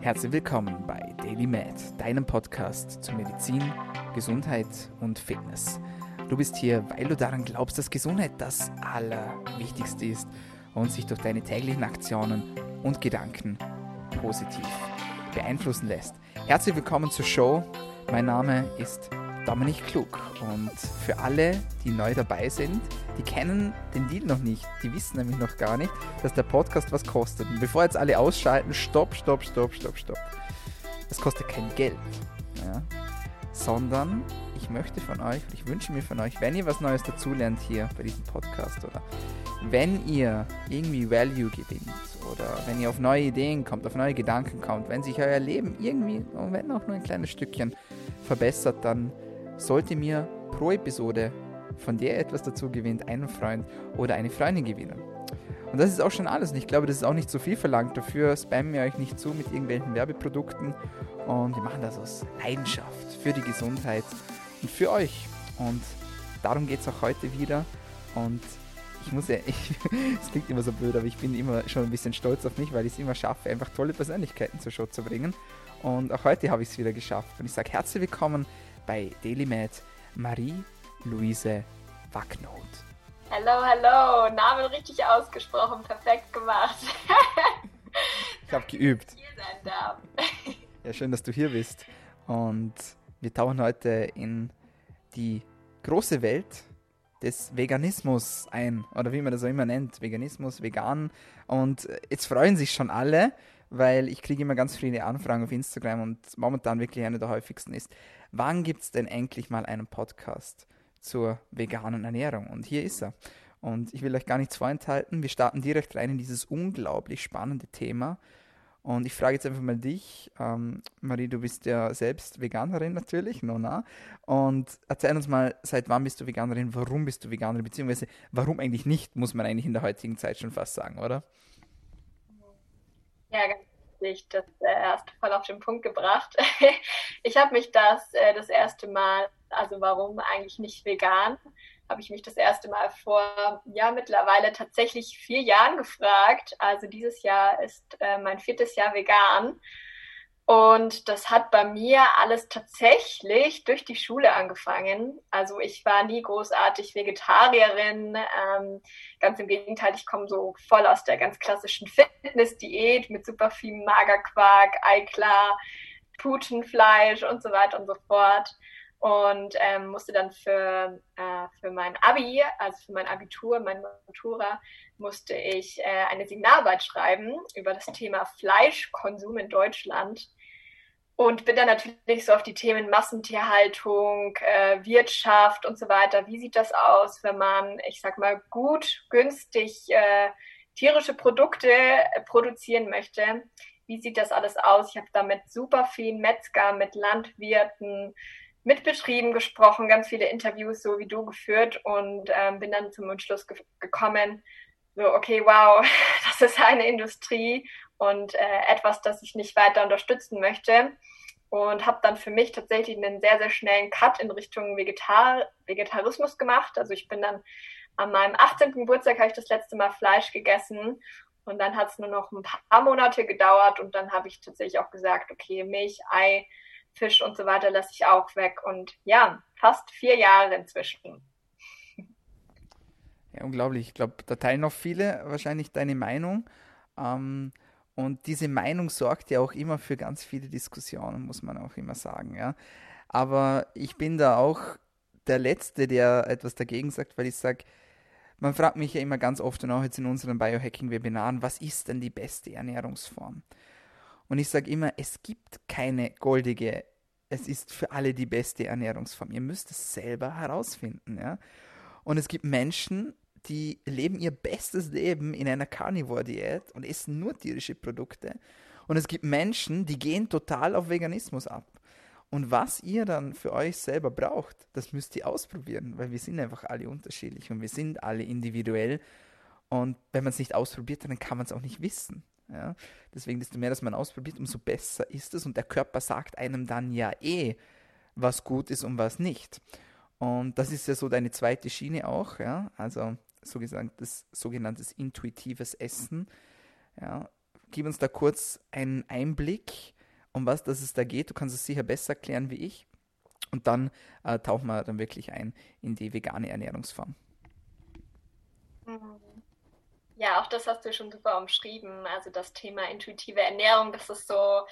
Herzlich willkommen bei Daily Med, deinem Podcast zu Medizin, Gesundheit und Fitness. Du bist hier, weil du daran glaubst, dass Gesundheit das Allerwichtigste ist und sich durch deine täglichen Aktionen und Gedanken positiv beeinflussen lässt. Herzlich willkommen zur Show. Mein Name ist Dominik Klug und für alle, die neu dabei sind, die kennen den Deal noch nicht. Die wissen nämlich noch gar nicht, dass der Podcast was kostet. Und bevor jetzt alle ausschalten, stopp, stopp, stopp, stopp, stopp. Es kostet kein Geld, ja, sondern ich möchte von euch, ich wünsche mir von euch, wenn ihr was Neues dazulernt hier bei diesem Podcast oder wenn ihr irgendwie Value gewinnt oder wenn ihr auf neue Ideen kommt, auf neue Gedanken kommt, wenn sich euer Leben irgendwie, wenn auch nur ein kleines Stückchen verbessert, dann sollte mir pro Episode von der etwas dazu gewinnt, einen Freund oder eine Freundin gewinnen. Und das ist auch schon alles. Und ich glaube, das ist auch nicht so viel verlangt. Dafür spammen wir euch nicht zu mit irgendwelchen Werbeprodukten. Und wir machen das aus Leidenschaft für die Gesundheit und für euch. Und darum geht es auch heute wieder. Und ich muss ja, es klingt immer so blöd, aber ich bin immer schon ein bisschen stolz auf mich, weil ich es immer schaffe, einfach tolle Persönlichkeiten zur Show zu bringen. Und auch heute habe ich es wieder geschafft. Und ich sage herzlich willkommen bei DailyMed Marie-Louise Wacknoth. Hallo, hallo, Namen richtig ausgesprochen, perfekt gemacht. ich habe geübt. Hier sein darf. Ja, schön, dass du hier bist. Und wir tauchen heute in die große Welt des Veganismus ein, oder wie man das auch immer nennt, Veganismus, vegan. Und jetzt freuen sich schon alle, weil ich kriege immer ganz viele Anfragen auf Instagram und momentan wirklich eine der häufigsten ist, wann gibt es denn endlich mal einen Podcast zur veganen Ernährung? Und hier ist er. Und ich will euch gar nichts vorenthalten. Wir starten direkt rein in dieses unglaublich spannende Thema. Und ich frage jetzt einfach mal dich, ähm, Marie, du bist ja selbst Veganerin natürlich, Nona. Und erzähl uns mal, seit wann bist du Veganerin, warum bist du Veganerin, beziehungsweise warum eigentlich nicht, muss man eigentlich in der heutigen Zeit schon fast sagen, oder? Ja, ganz richtig. Das äh, du voll auf den Punkt gebracht. ich habe mich das äh, das erste Mal, also warum eigentlich nicht vegan, habe ich mich das erste Mal vor, ja, mittlerweile tatsächlich vier Jahren gefragt. Also dieses Jahr ist äh, mein viertes Jahr vegan. Und das hat bei mir alles tatsächlich durch die Schule angefangen. Also ich war nie großartig Vegetarierin. Ähm, ganz im Gegenteil, ich komme so voll aus der ganz klassischen Fitness-Diät mit super viel Magerquark, Eiklar, Putenfleisch und so weiter und so fort. Und ähm, musste dann für, äh, für mein Abi, also für mein Abitur, mein Matura, musste ich äh, eine Signalarbeit schreiben über das Thema Fleischkonsum in Deutschland und bin dann natürlich so auf die Themen Massentierhaltung, äh, Wirtschaft und so weiter. Wie sieht das aus, wenn man, ich sag mal, gut, günstig äh, tierische Produkte äh, produzieren möchte? Wie sieht das alles aus? Ich habe da mit super vielen Metzger, mit Landwirten, mit Betrieben gesprochen, ganz viele Interviews, so wie du geführt und ähm, bin dann zum Entschluss ge gekommen, so, okay, wow, das ist eine Industrie und äh, etwas, das ich nicht weiter unterstützen möchte. Und habe dann für mich tatsächlich einen sehr, sehr schnellen Cut in Richtung Vegetar Vegetarismus gemacht. Also ich bin dann an meinem 18. Geburtstag habe ich das letzte Mal Fleisch gegessen und dann hat es nur noch ein paar Monate gedauert und dann habe ich tatsächlich auch gesagt, okay, Milch, Ei, Fisch und so weiter lasse ich auch weg. Und ja, fast vier Jahre inzwischen. Ja, unglaublich. Ich glaube, da teilen noch viele wahrscheinlich deine Meinung. Ähm, und diese Meinung sorgt ja auch immer für ganz viele Diskussionen, muss man auch immer sagen. Ja. Aber ich bin da auch der Letzte, der etwas dagegen sagt, weil ich sage, man fragt mich ja immer ganz oft und auch jetzt in unseren Biohacking-Webinaren, was ist denn die beste Ernährungsform? Und ich sage immer, es gibt keine goldige, es ist für alle die beste Ernährungsform. Ihr müsst es selber herausfinden. Ja? Und es gibt Menschen, die leben ihr bestes Leben in einer Carnivore-Diät und essen nur tierische Produkte. Und es gibt Menschen, die gehen total auf Veganismus ab. Und was ihr dann für euch selber braucht, das müsst ihr ausprobieren, weil wir sind einfach alle unterschiedlich und wir sind alle individuell. Und wenn man es nicht ausprobiert, dann kann man es auch nicht wissen. Ja? Deswegen, desto mehr, dass man ausprobiert, umso besser ist es. Und der Körper sagt einem dann ja eh, was gut ist und was nicht. Und das ist ja so deine zweite Schiene auch, ja. Also sogenanntes, sogenanntes intuitives Essen. Ja. gib uns da kurz einen Einblick, um was das es da geht. Du kannst es sicher besser erklären wie ich. Und dann äh, tauchen wir dann wirklich ein in die vegane Ernährungsform. Ja, auch das hast du schon super umschrieben. Also das Thema intuitive Ernährung, das ist so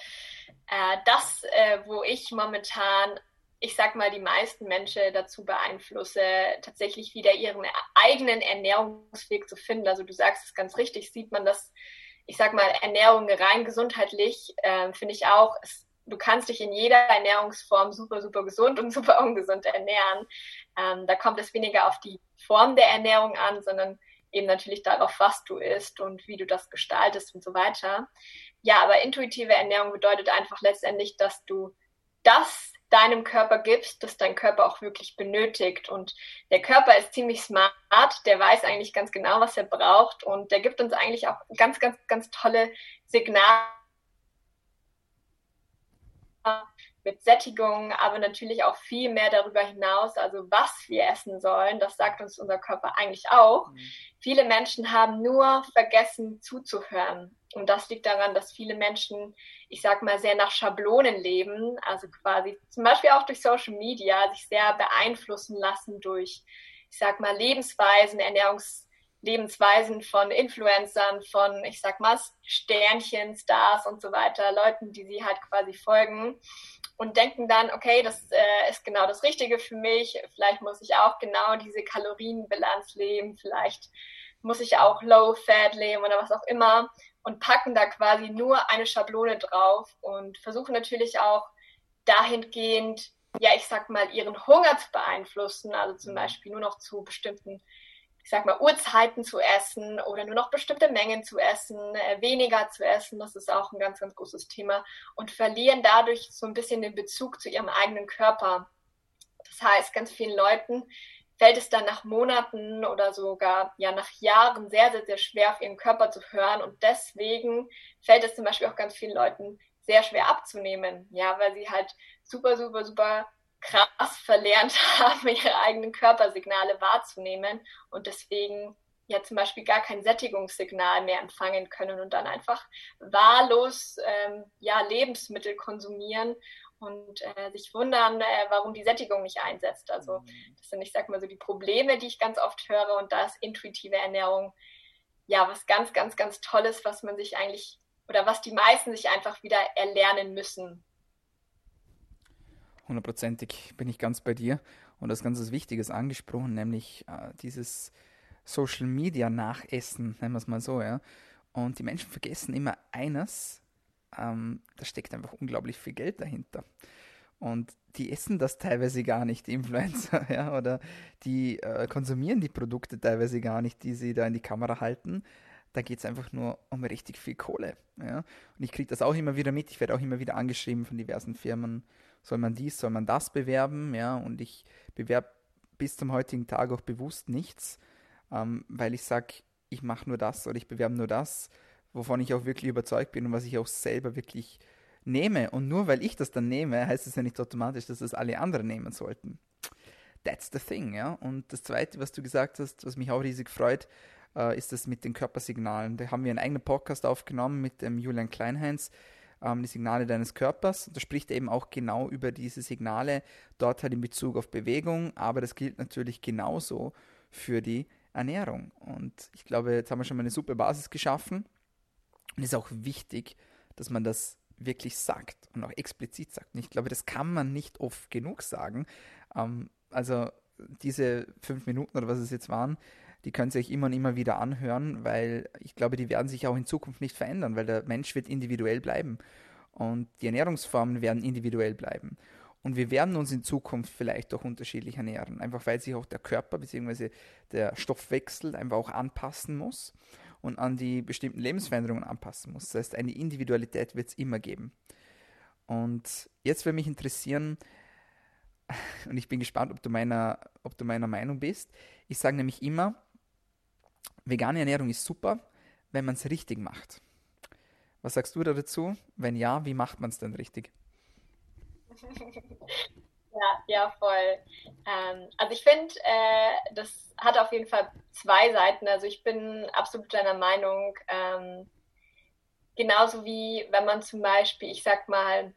äh, das, äh, wo ich momentan, ich sag mal, die meisten Menschen dazu beeinflusse, tatsächlich wieder ihren eigenen Ernährungsweg zu finden. Also du sagst es ganz richtig, sieht man das, ich sag mal, Ernährung rein gesundheitlich, äh, finde ich auch, es, du kannst dich in jeder Ernährungsform super, super gesund und super ungesund ernähren. Ähm, da kommt es weniger auf die Form der Ernährung an, sondern eben natürlich darauf, was du isst und wie du das gestaltest und so weiter. Ja, aber intuitive Ernährung bedeutet einfach letztendlich, dass du das deinem Körper gibst, das dein Körper auch wirklich benötigt. Und der Körper ist ziemlich smart, der weiß eigentlich ganz genau, was er braucht und der gibt uns eigentlich auch ganz, ganz, ganz tolle Signale mit Sättigung, aber natürlich auch viel mehr darüber hinaus, also was wir essen sollen, das sagt uns unser Körper eigentlich auch. Mhm. Viele Menschen haben nur vergessen zuzuhören. Und das liegt daran, dass viele Menschen, ich sag mal, sehr nach Schablonen leben, also quasi zum Beispiel auch durch Social Media, sich sehr beeinflussen lassen durch, ich sag mal, Lebensweisen, Ernährungs Lebensweisen von Influencern, von, ich sag mal, Sternchen, Stars und so weiter, Leuten, die sie halt quasi folgen und denken dann, okay, das äh, ist genau das Richtige für mich, vielleicht muss ich auch genau diese Kalorienbilanz leben, vielleicht muss ich auch Low Fat leben oder was auch immer und packen da quasi nur eine Schablone drauf und versuchen natürlich auch dahingehend, ja, ich sag mal, ihren Hunger zu beeinflussen, also zum Beispiel nur noch zu bestimmten ich sag mal, Uhrzeiten zu essen oder nur noch bestimmte Mengen zu essen, äh, weniger zu essen, das ist auch ein ganz, ganz großes Thema. Und verlieren dadurch so ein bisschen den Bezug zu ihrem eigenen Körper. Das heißt, ganz vielen Leuten fällt es dann nach Monaten oder sogar ja nach Jahren sehr, sehr, sehr schwer auf ihren Körper zu hören. Und deswegen fällt es zum Beispiel auch ganz vielen Leuten sehr schwer abzunehmen, ja, weil sie halt super, super, super krass verlernt haben, ihre eigenen Körpersignale wahrzunehmen und deswegen ja zum Beispiel gar kein Sättigungssignal mehr empfangen können und dann einfach wahllos ähm, ja, Lebensmittel konsumieren und äh, sich wundern, äh, warum die Sättigung nicht einsetzt. Also das sind, ich sag mal so, die Probleme, die ich ganz oft höre und da ist intuitive Ernährung ja was ganz, ganz, ganz Tolles, was man sich eigentlich oder was die meisten sich einfach wieder erlernen müssen hundertprozentig bin ich ganz bei dir und das ganz Wichtiges angesprochen, nämlich äh, dieses Social Media Nachessen, nennen wir es mal so, ja. Und die Menschen vergessen immer eines, ähm, da steckt einfach unglaublich viel Geld dahinter. Und die essen das teilweise gar nicht, die Influencer, ja, oder die äh, konsumieren die Produkte teilweise gar nicht, die sie da in die Kamera halten. Da geht es einfach nur um richtig viel Kohle. Ja. Und ich kriege das auch immer wieder mit. Ich werde auch immer wieder angeschrieben von diversen Firmen, soll man dies, soll man das bewerben, ja, und ich bewerbe bis zum heutigen Tag auch bewusst nichts, ähm, weil ich sage, ich mache nur das oder ich bewerbe nur das, wovon ich auch wirklich überzeugt bin und was ich auch selber wirklich nehme. Und nur weil ich das dann nehme, heißt es ja nicht automatisch, dass das alle anderen nehmen sollten. That's the thing, ja. Und das Zweite, was du gesagt hast, was mich auch riesig freut, äh, ist das mit den Körpersignalen. Da haben wir einen eigenen Podcast aufgenommen mit dem Julian Kleinheinz, ähm, die Signale deines Körpers. Da spricht er eben auch genau über diese Signale, dort halt in Bezug auf Bewegung, aber das gilt natürlich genauso für die Ernährung. Und ich glaube, jetzt haben wir schon mal eine super Basis geschaffen. Und es ist auch wichtig, dass man das wirklich sagt und auch explizit sagt. Und ich glaube, das kann man nicht oft genug sagen. Ähm, also diese fünf Minuten oder was es jetzt waren, die können sich immer und immer wieder anhören, weil ich glaube, die werden sich auch in Zukunft nicht verändern, weil der Mensch wird individuell bleiben und die Ernährungsformen werden individuell bleiben. Und wir werden uns in Zukunft vielleicht auch unterschiedlich ernähren, einfach weil sich auch der Körper bzw. der Stoffwechsel einfach auch anpassen muss und an die bestimmten Lebensveränderungen anpassen muss. Das heißt, eine Individualität wird es immer geben. Und jetzt würde mich interessieren, und ich bin gespannt, ob du meiner, ob du meiner Meinung bist. Ich sage nämlich immer, vegane Ernährung ist super, wenn man es richtig macht. Was sagst du dazu? Wenn ja, wie macht man es denn richtig? Ja, ja, voll. Ähm, also ich finde, äh, das hat auf jeden Fall zwei Seiten. Also ich bin absolut deiner Meinung. Ähm, genauso wie wenn man zum Beispiel, ich sag mal,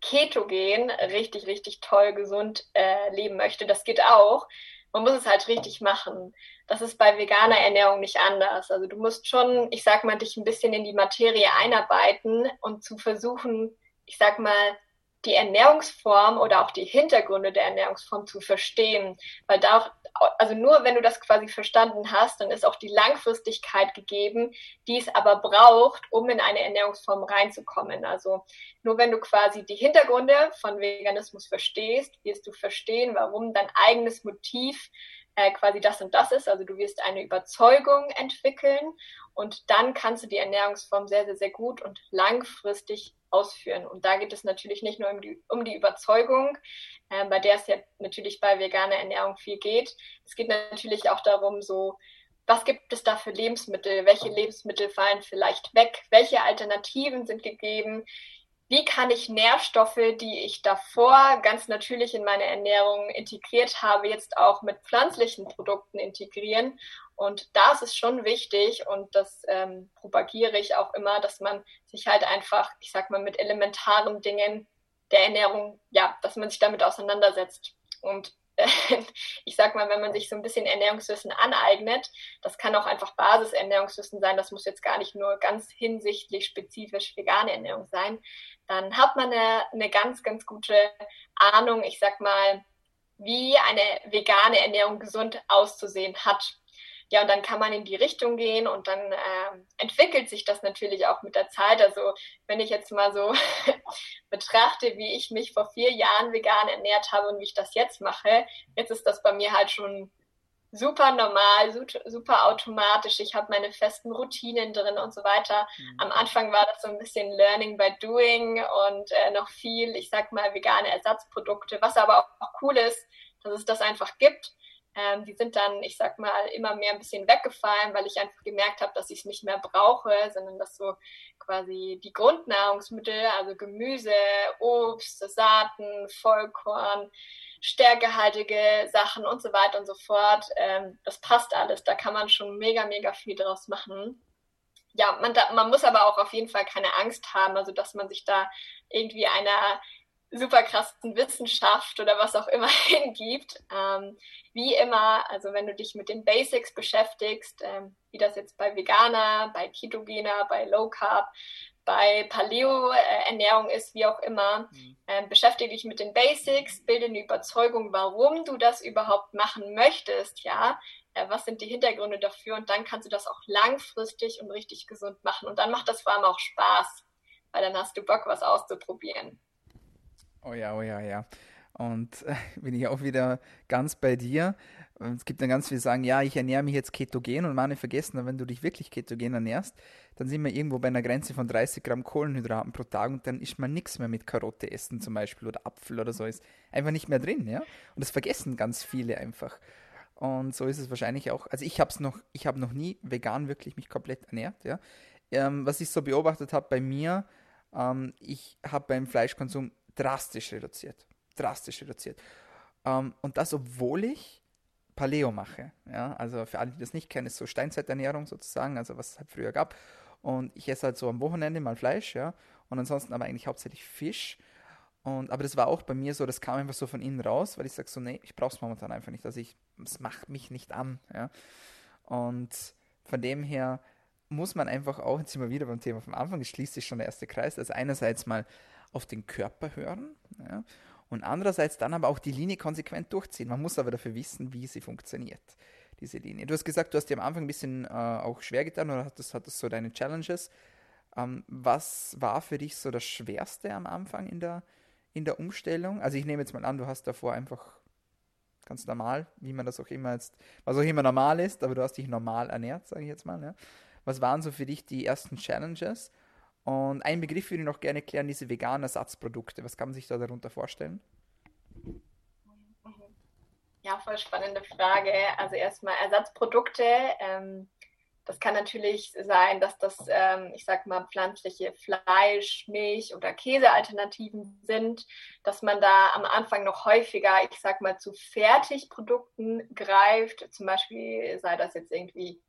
ketogen richtig, richtig toll gesund äh, leben möchte. Das geht auch. Man muss es halt richtig machen. Das ist bei veganer Ernährung nicht anders. Also du musst schon, ich sag mal, dich ein bisschen in die Materie einarbeiten und zu versuchen, ich sag mal, die Ernährungsform oder auch die Hintergründe der Ernährungsform zu verstehen. Weil da auch, also nur wenn du das quasi verstanden hast, dann ist auch die Langfristigkeit gegeben, die es aber braucht, um in eine Ernährungsform reinzukommen. Also nur wenn du quasi die Hintergründe von Veganismus verstehst, wirst du verstehen, warum dein eigenes Motiv äh, quasi das und das ist. Also du wirst eine Überzeugung entwickeln und dann kannst du die Ernährungsform sehr, sehr, sehr gut und langfristig ausführen. Und da geht es natürlich nicht nur um die, um die Überzeugung, äh, bei der es ja natürlich bei veganer Ernährung viel geht. Es geht natürlich auch darum, so, was gibt es da für Lebensmittel? Welche Lebensmittel fallen vielleicht weg? Welche Alternativen sind gegeben? Wie kann ich Nährstoffe, die ich davor ganz natürlich in meine Ernährung integriert habe, jetzt auch mit pflanzlichen Produkten integrieren? Und da ist es schon wichtig und das ähm, propagiere ich auch immer, dass man sich halt einfach, ich sag mal, mit elementaren Dingen der Ernährung, ja, dass man sich damit auseinandersetzt. Und äh, ich sag mal, wenn man sich so ein bisschen Ernährungswissen aneignet, das kann auch einfach Basisernährungswissen sein, das muss jetzt gar nicht nur ganz hinsichtlich spezifisch vegane Ernährung sein, dann hat man eine, eine ganz, ganz gute Ahnung, ich sag mal, wie eine vegane Ernährung gesund auszusehen hat. Ja, und dann kann man in die Richtung gehen und dann äh, entwickelt sich das natürlich auch mit der Zeit. Also wenn ich jetzt mal so betrachte, wie ich mich vor vier Jahren vegan ernährt habe und wie ich das jetzt mache, jetzt ist das bei mir halt schon super normal, super automatisch. Ich habe meine festen Routinen drin und so weiter. Mhm. Am Anfang war das so ein bisschen Learning by Doing und äh, noch viel, ich sag mal, vegane Ersatzprodukte, was aber auch cool ist, dass es das einfach gibt. Ähm, die sind dann, ich sag mal, immer mehr ein bisschen weggefallen, weil ich einfach gemerkt habe, dass ich es nicht mehr brauche, sondern dass so quasi die Grundnahrungsmittel, also Gemüse, Obst, Saaten, Vollkorn, stärkehaltige Sachen und so weiter und so fort, ähm, das passt alles. Da kann man schon mega, mega viel draus machen. Ja, man, da, man muss aber auch auf jeden Fall keine Angst haben, also dass man sich da irgendwie einer super krassen Wissenschaft oder was auch immer hingibt. Ähm, wie immer, also wenn du dich mit den Basics beschäftigst, ähm, wie das jetzt bei Veganer, bei Ketogener, bei Low Carb, bei Paleo-Ernährung ist, wie auch immer, mhm. ähm, beschäftige dich mit den Basics, bilde eine Überzeugung, warum du das überhaupt machen möchtest, ja. Äh, was sind die Hintergründe dafür? Und dann kannst du das auch langfristig und richtig gesund machen. Und dann macht das vor allem auch Spaß, weil dann hast du Bock, was auszuprobieren. Oh ja, oh ja, ja. Und äh, bin ich auch wieder ganz bei dir. Es gibt dann ganz viele, sagen, ja, ich ernähre mich jetzt ketogen und meine vergessen, wenn du dich wirklich ketogen ernährst, dann sind wir irgendwo bei einer Grenze von 30 Gramm Kohlenhydraten pro Tag und dann ist man nichts mehr mit Karotte essen zum Beispiel oder Apfel oder so, ist einfach nicht mehr drin, ja. Und das vergessen ganz viele einfach. Und so ist es wahrscheinlich auch. Also ich habe es noch, ich habe noch nie vegan wirklich mich komplett ernährt, ja. Ähm, was ich so beobachtet habe bei mir, ähm, ich habe beim Fleischkonsum drastisch reduziert. Drastisch reduziert. Ähm, und das, obwohl ich Paleo mache. Ja? Also für alle, die das nicht kennen, ist so Steinzeiternährung sozusagen, also was es halt früher gab. Und ich esse halt so am Wochenende mal Fleisch, ja. Und ansonsten aber eigentlich hauptsächlich Fisch. Und, aber das war auch bei mir so, das kam einfach so von innen raus, weil ich sage so, nee, ich brauche es momentan einfach nicht. Also ich, es macht mich nicht an. Ja? Und von dem her muss man einfach auch, jetzt sind wir wieder beim Thema vom Anfang, es schließt sich schon der erste Kreis. Also einerseits mal auf den Körper hören ja, und andererseits dann aber auch die Linie konsequent durchziehen. Man muss aber dafür wissen, wie sie funktioniert, diese Linie. Du hast gesagt, du hast dir am Anfang ein bisschen äh, auch schwer getan oder hattest, hattest so deine Challenges. Ähm, was war für dich so das Schwerste am Anfang in der, in der Umstellung? Also ich nehme jetzt mal an, du hast davor einfach ganz normal, wie man das auch immer jetzt, was auch immer normal ist, aber du hast dich normal ernährt, sage ich jetzt mal. Ja. Was waren so für dich die ersten Challenges? Und einen Begriff würde ich noch gerne klären, diese veganen Ersatzprodukte. Was kann man sich da darunter vorstellen? Ja, voll spannende Frage. Also erstmal Ersatzprodukte. Ähm, das kann natürlich sein, dass das, ähm, ich sag mal, pflanzliche Fleisch, Milch oder Käsealternativen sind, dass man da am Anfang noch häufiger, ich sag mal, zu Fertigprodukten greift. Zum Beispiel sei das jetzt irgendwie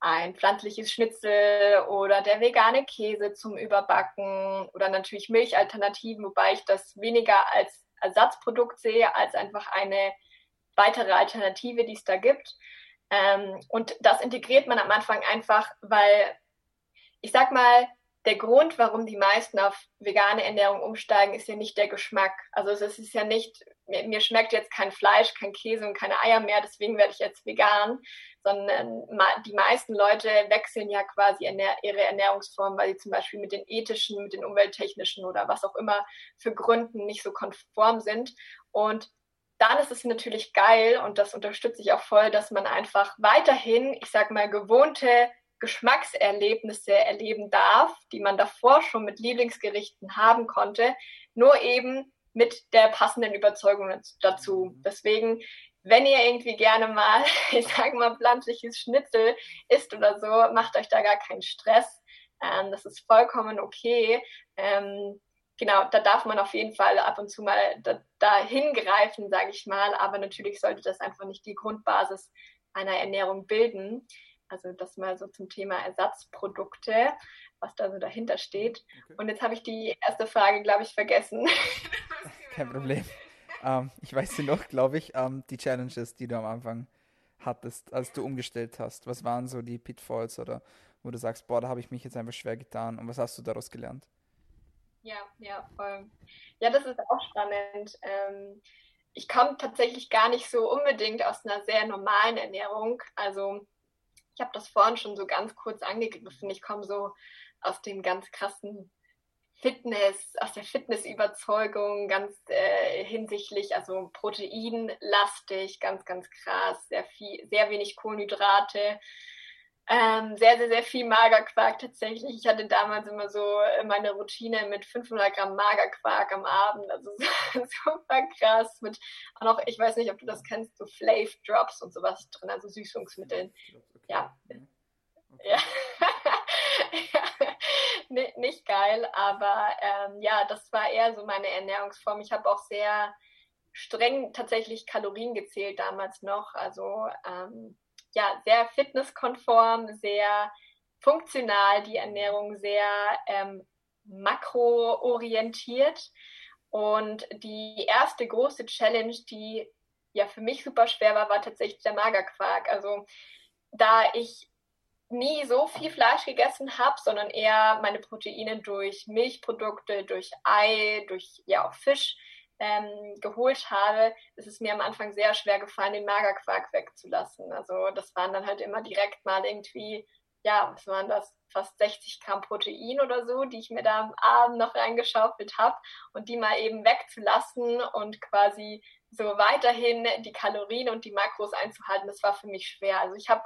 ein pflanzliches Schnitzel oder der vegane Käse zum Überbacken oder natürlich Milchalternativen, wobei ich das weniger als Ersatzprodukt sehe, als einfach eine weitere Alternative, die es da gibt. Ähm, und das integriert man am Anfang einfach, weil ich sag mal, der Grund, warum die meisten auf vegane Ernährung umsteigen, ist ja nicht der Geschmack. Also es ist ja nicht, mir, mir, schmeckt jetzt kein Fleisch, kein Käse und keine Eier mehr, deswegen werde ich jetzt vegan, sondern die meisten Leute wechseln ja quasi ihre Ernährungsform, weil sie zum Beispiel mit den ethischen, mit den umwelttechnischen oder was auch immer für Gründen nicht so konform sind. Und dann ist es natürlich geil und das unterstütze ich auch voll, dass man einfach weiterhin, ich sag mal, gewohnte Geschmackserlebnisse erleben darf, die man davor schon mit Lieblingsgerichten haben konnte, nur eben mit der passenden Überzeugung dazu. Deswegen, wenn ihr irgendwie gerne mal, ich sage mal, pflanzliches Schnitzel isst oder so, macht euch da gar keinen Stress. Ähm, das ist vollkommen okay. Ähm, genau, da darf man auf jeden Fall ab und zu mal da, da hingreifen, sage ich mal. Aber natürlich sollte das einfach nicht die Grundbasis einer Ernährung bilden. Also das mal so zum Thema Ersatzprodukte, was da so dahinter steht. Okay. Und jetzt habe ich die erste Frage, glaube ich, vergessen. Kein Problem. Ähm, ich weiß sie noch, glaube ich, ähm, die Challenges, die du am Anfang hattest, als du umgestellt hast. Was waren so die Pitfalls oder wo du sagst, boah, da habe ich mich jetzt einfach schwer getan und was hast du daraus gelernt? Ja, ja, voll. Ja, das ist auch spannend. Ähm, ich komme tatsächlich gar nicht so unbedingt aus einer sehr normalen Ernährung. Also ich habe das vorhin schon so ganz kurz angegriffen. Ich komme so aus dem ganz krassen Fitness, aus der Fitnessüberzeugung, ganz äh, hinsichtlich, also proteinlastig, ganz, ganz krass, sehr viel, sehr wenig Kohlenhydrate, ähm, sehr, sehr, sehr viel Magerquark tatsächlich. Ich hatte damals immer so äh, meine Routine mit 500 Gramm Magerquark am Abend. Also super krass. Mit auch noch, ich weiß nicht, ob du das kennst, so Flav Drops und sowas drin, also Süßungsmitteln. Ja. Ja. ja. nicht geil, aber ähm, ja, das war eher so meine Ernährungsform. Ich habe auch sehr streng tatsächlich Kalorien gezählt damals noch. Also ähm, ja, sehr fitnesskonform, sehr funktional, die Ernährung sehr ähm, makroorientiert. Und die erste große Challenge, die ja für mich super schwer war, war tatsächlich der Magerquark. Also da ich nie so viel Fleisch gegessen habe, sondern eher meine Proteine durch Milchprodukte, durch Ei, durch ja auch Fisch ähm, geholt habe, ist es mir am Anfang sehr schwer gefallen, den Magerquark wegzulassen. Also das waren dann halt immer direkt mal irgendwie, ja, was waren das, fast 60 Gramm Protein oder so, die ich mir da am Abend noch reingeschaufelt habe und die mal eben wegzulassen und quasi so weiterhin die Kalorien und die Makros einzuhalten, das war für mich schwer. Also ich habe,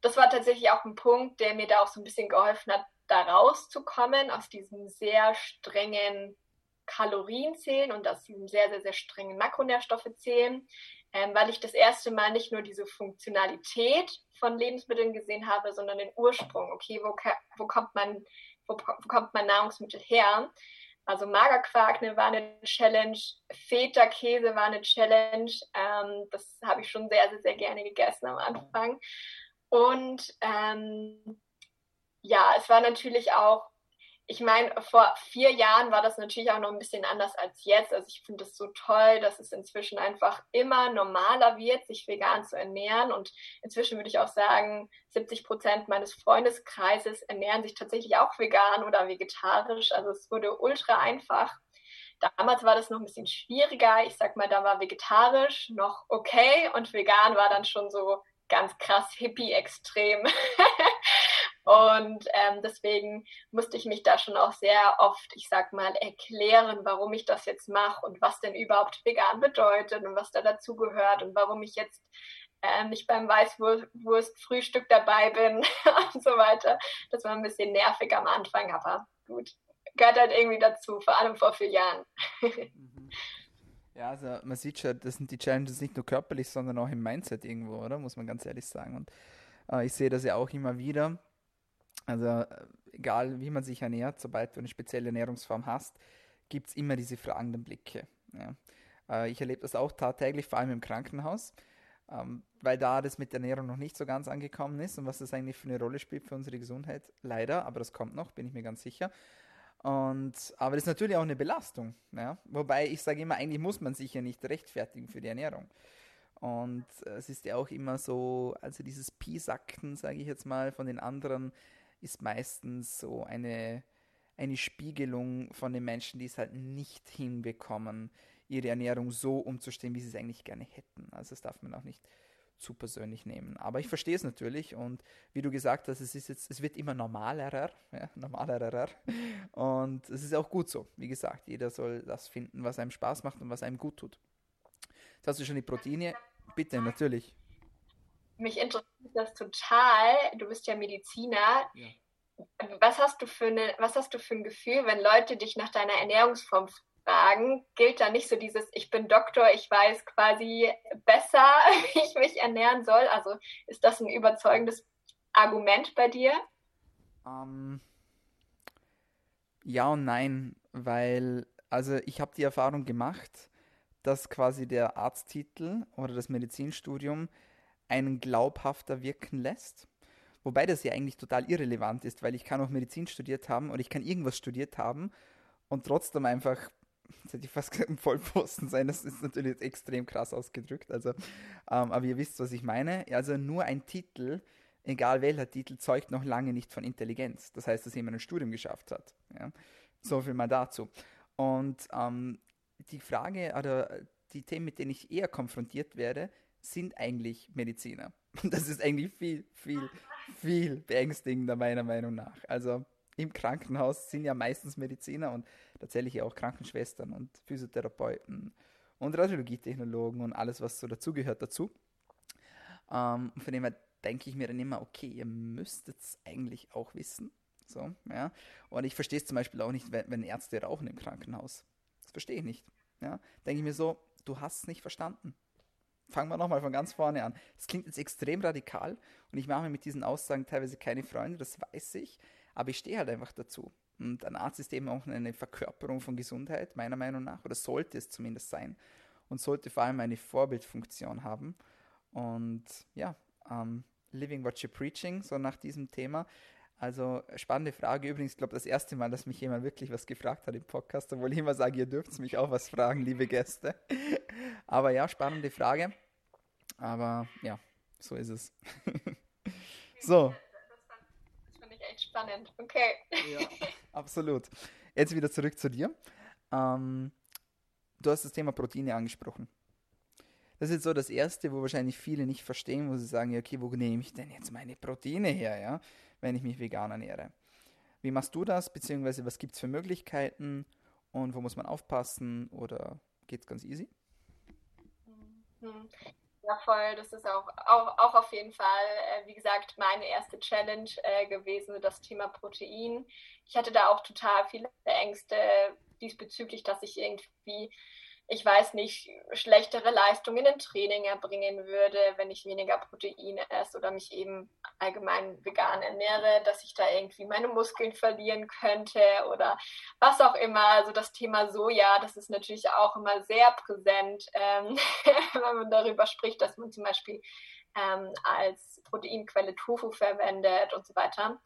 das war tatsächlich auch ein Punkt, der mir da auch so ein bisschen geholfen hat, da rauszukommen aus diesem sehr strengen Kalorien zählen und aus diesem sehr, sehr, sehr strengen Makronährstoffe zählen, ähm, weil ich das erste Mal nicht nur diese Funktionalität von Lebensmitteln gesehen habe, sondern den Ursprung. Okay, wo, wo, kommt, man, wo, wo kommt mein Nahrungsmittel her? Also Magerquark ne, war eine Challenge, Feta-Käse war eine Challenge. Ähm, das habe ich schon sehr, sehr, sehr gerne gegessen am Anfang. Und ähm, ja, es war natürlich auch ich meine, vor vier Jahren war das natürlich auch noch ein bisschen anders als jetzt. Also ich finde es so toll, dass es inzwischen einfach immer normaler wird, sich vegan zu ernähren. Und inzwischen würde ich auch sagen, 70 Prozent meines Freundeskreises ernähren sich tatsächlich auch vegan oder vegetarisch. Also es wurde ultra einfach. Damals war das noch ein bisschen schwieriger. Ich sag mal, da war vegetarisch noch okay und vegan war dann schon so ganz krass hippie-extrem. Und ähm, deswegen musste ich mich da schon auch sehr oft, ich sag mal, erklären, warum ich das jetzt mache und was denn überhaupt vegan bedeutet und was da dazugehört und warum ich jetzt äh, nicht beim Weißwurst-Frühstück dabei bin und so weiter. Das war ein bisschen nervig am Anfang, aber gut, gehört halt irgendwie dazu, vor allem vor vier Jahren. Ja, also man sieht schon, das sind die Challenges nicht nur körperlich, sondern auch im Mindset irgendwo, oder? Muss man ganz ehrlich sagen. Und äh, ich sehe das ja auch immer wieder, also äh, egal wie man sich ernährt, sobald du eine spezielle Ernährungsform hast, gibt es immer diese fragenden Blicke. Ja. Äh, ich erlebe das auch tagtäglich, vor allem im Krankenhaus. ähm, weil da das mit der Ernährung noch nicht so ganz angekommen ist und was das eigentlich für eine Rolle spielt für unsere Gesundheit. Leider, aber das kommt noch, bin ich mir ganz sicher. Und, aber das ist natürlich auch eine Belastung. Ja? Wobei ich sage immer, eigentlich muss man sich ja nicht rechtfertigen für die Ernährung. Und es ist ja auch immer so, also dieses Piesacken, sage ich jetzt mal, von den anderen ist meistens so eine, eine Spiegelung von den Menschen, die es halt nicht hinbekommen, ihre Ernährung so umzustellen, wie sie es eigentlich gerne hätten. Also das darf man auch nicht zu persönlich nehmen. Aber ich verstehe es natürlich und wie du gesagt hast, es ist jetzt, es wird immer normalerer, ja, normalerer und es ist auch gut so. Wie gesagt, jeder soll das finden, was einem Spaß macht und was einem gut tut. Jetzt hast du schon die Proteine. Bitte, natürlich. Mich interessiert das total. Du bist ja Mediziner. Ja. Was hast du für eine, was hast du für ein Gefühl, wenn Leute dich nach deiner Ernährungsform fragen, gilt da nicht so dieses, ich bin Doktor, ich weiß quasi besser, wie ich mich ernähren soll? Also ist das ein überzeugendes Argument bei dir? Um, ähm, ja und nein, weil, also ich habe die Erfahrung gemacht, dass quasi der Arzttitel oder das Medizinstudium einen glaubhafter wirken lässt. Wobei das ja eigentlich total irrelevant ist, weil ich kann auch Medizin studiert haben oder ich kann irgendwas studiert haben und trotzdem einfach jetzt hätte ich fast gesagt, ein Vollpfosten sein. Das ist natürlich jetzt extrem krass ausgedrückt. Also, ähm, aber ihr wisst, was ich meine. Also nur ein Titel, egal welcher Titel, zeugt noch lange nicht von Intelligenz. Das heißt, dass jemand ein Studium geschafft hat. Ja? So viel mal dazu. Und ähm, die Frage oder die Themen, mit denen ich eher konfrontiert werde, sind eigentlich Mediziner. Und das ist eigentlich viel, viel, viel beängstigender meiner Meinung nach. Also im Krankenhaus sind ja meistens Mediziner und tatsächlich auch Krankenschwestern und Physiotherapeuten und Radiologietechnologen und alles, was so dazugehört dazu. Ähm, von dem her denke ich mir dann immer, okay, ihr müsstet es eigentlich auch wissen. So, ja. Und ich verstehe es zum Beispiel auch nicht, wenn, wenn Ärzte rauchen im Krankenhaus. Das verstehe ich nicht. Ja. Denke ich mir so, du hast es nicht verstanden. Fangen wir nochmal von ganz vorne an. Das klingt jetzt extrem radikal und ich mache mir mit diesen Aussagen teilweise keine Freunde, das weiß ich. Aber ich stehe halt einfach dazu. Und ein Arzt ist eben auch eine Verkörperung von Gesundheit, meiner Meinung nach, oder sollte es zumindest sein. Und sollte vor allem eine Vorbildfunktion haben. Und ja, um, ähm, Living What You're Preaching, so nach diesem Thema. Also spannende Frage. Übrigens, ich glaube, das erste Mal, dass mich jemand wirklich was gefragt hat im Podcast, obwohl ich immer sage, ihr dürft mich auch was fragen, liebe Gäste. Aber ja, spannende Frage. Aber ja, so ist es. so spannend. Okay. Ja, absolut. Jetzt wieder zurück zu dir. Ähm, du hast das Thema Proteine angesprochen. Das ist jetzt so das Erste, wo wahrscheinlich viele nicht verstehen, wo sie sagen, ja, okay, wo nehme ich denn jetzt meine Proteine her, ja, wenn ich mich vegan ernähre? Wie machst du das, beziehungsweise was gibt es für Möglichkeiten und wo muss man aufpassen oder geht es ganz easy? Ja, voll. Das ist auch, auch, auch auf jeden Fall, äh, wie gesagt, meine erste Challenge äh, gewesen, das Thema Protein. Ich hatte da auch total viele Ängste diesbezüglich, dass ich irgendwie ich weiß nicht, schlechtere Leistungen im Training erbringen würde, wenn ich weniger Proteine esse oder mich eben allgemein vegan ernähre, dass ich da irgendwie meine Muskeln verlieren könnte oder was auch immer. Also das Thema Soja, das ist natürlich auch immer sehr präsent, ähm, wenn man darüber spricht, dass man zum Beispiel ähm, als Proteinquelle Tofu verwendet und so weiter.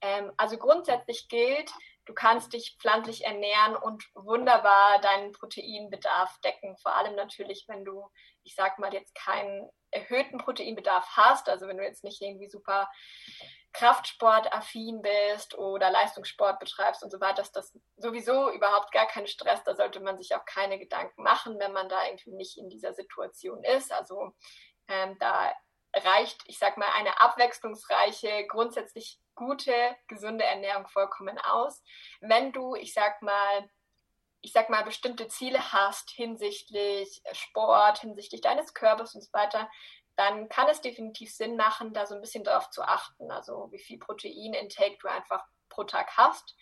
Ähm, also grundsätzlich gilt, du kannst dich pflanzlich ernähren und wunderbar deinen Proteinbedarf decken. Vor allem natürlich, wenn du, ich sag mal, jetzt keinen erhöhten Proteinbedarf hast, also wenn du jetzt nicht irgendwie super Kraftsportaffin bist oder Leistungssport betreibst und so weiter, ist das sowieso überhaupt gar kein Stress. Da sollte man sich auch keine Gedanken machen, wenn man da irgendwie nicht in dieser Situation ist. Also ähm, da reicht, ich sag mal, eine abwechslungsreiche, grundsätzlich gute, gesunde Ernährung vollkommen aus. Wenn du, ich sag mal, ich sag mal, bestimmte Ziele hast hinsichtlich Sport, hinsichtlich deines Körpers und so weiter, dann kann es definitiv Sinn machen, da so ein bisschen darauf zu achten, also wie viel Protein-Intake du einfach pro Tag hast.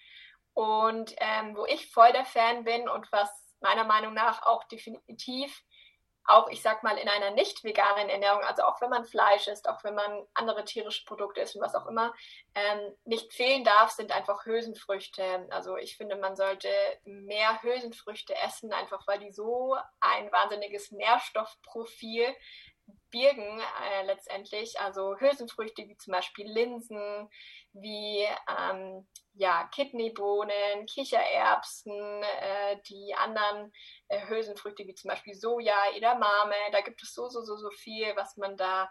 Und ähm, wo ich voll der Fan bin und was meiner Meinung nach auch definitiv auch, ich sag mal, in einer nicht veganen Ernährung, also auch wenn man Fleisch isst, auch wenn man andere tierische Produkte isst und was auch immer, ähm, nicht fehlen darf, sind einfach Hülsenfrüchte. Also ich finde, man sollte mehr Hülsenfrüchte essen, einfach weil die so ein wahnsinniges Nährstoffprofil birgen äh, letztendlich. Also Hülsenfrüchte wie zum Beispiel Linsen, wie ähm, ja, Kidneybohnen, Kichererbsen, äh, die anderen äh, Hülsenfrüchte wie zum Beispiel Soja, Edamame. Da gibt es so, so, so, so viel, was man da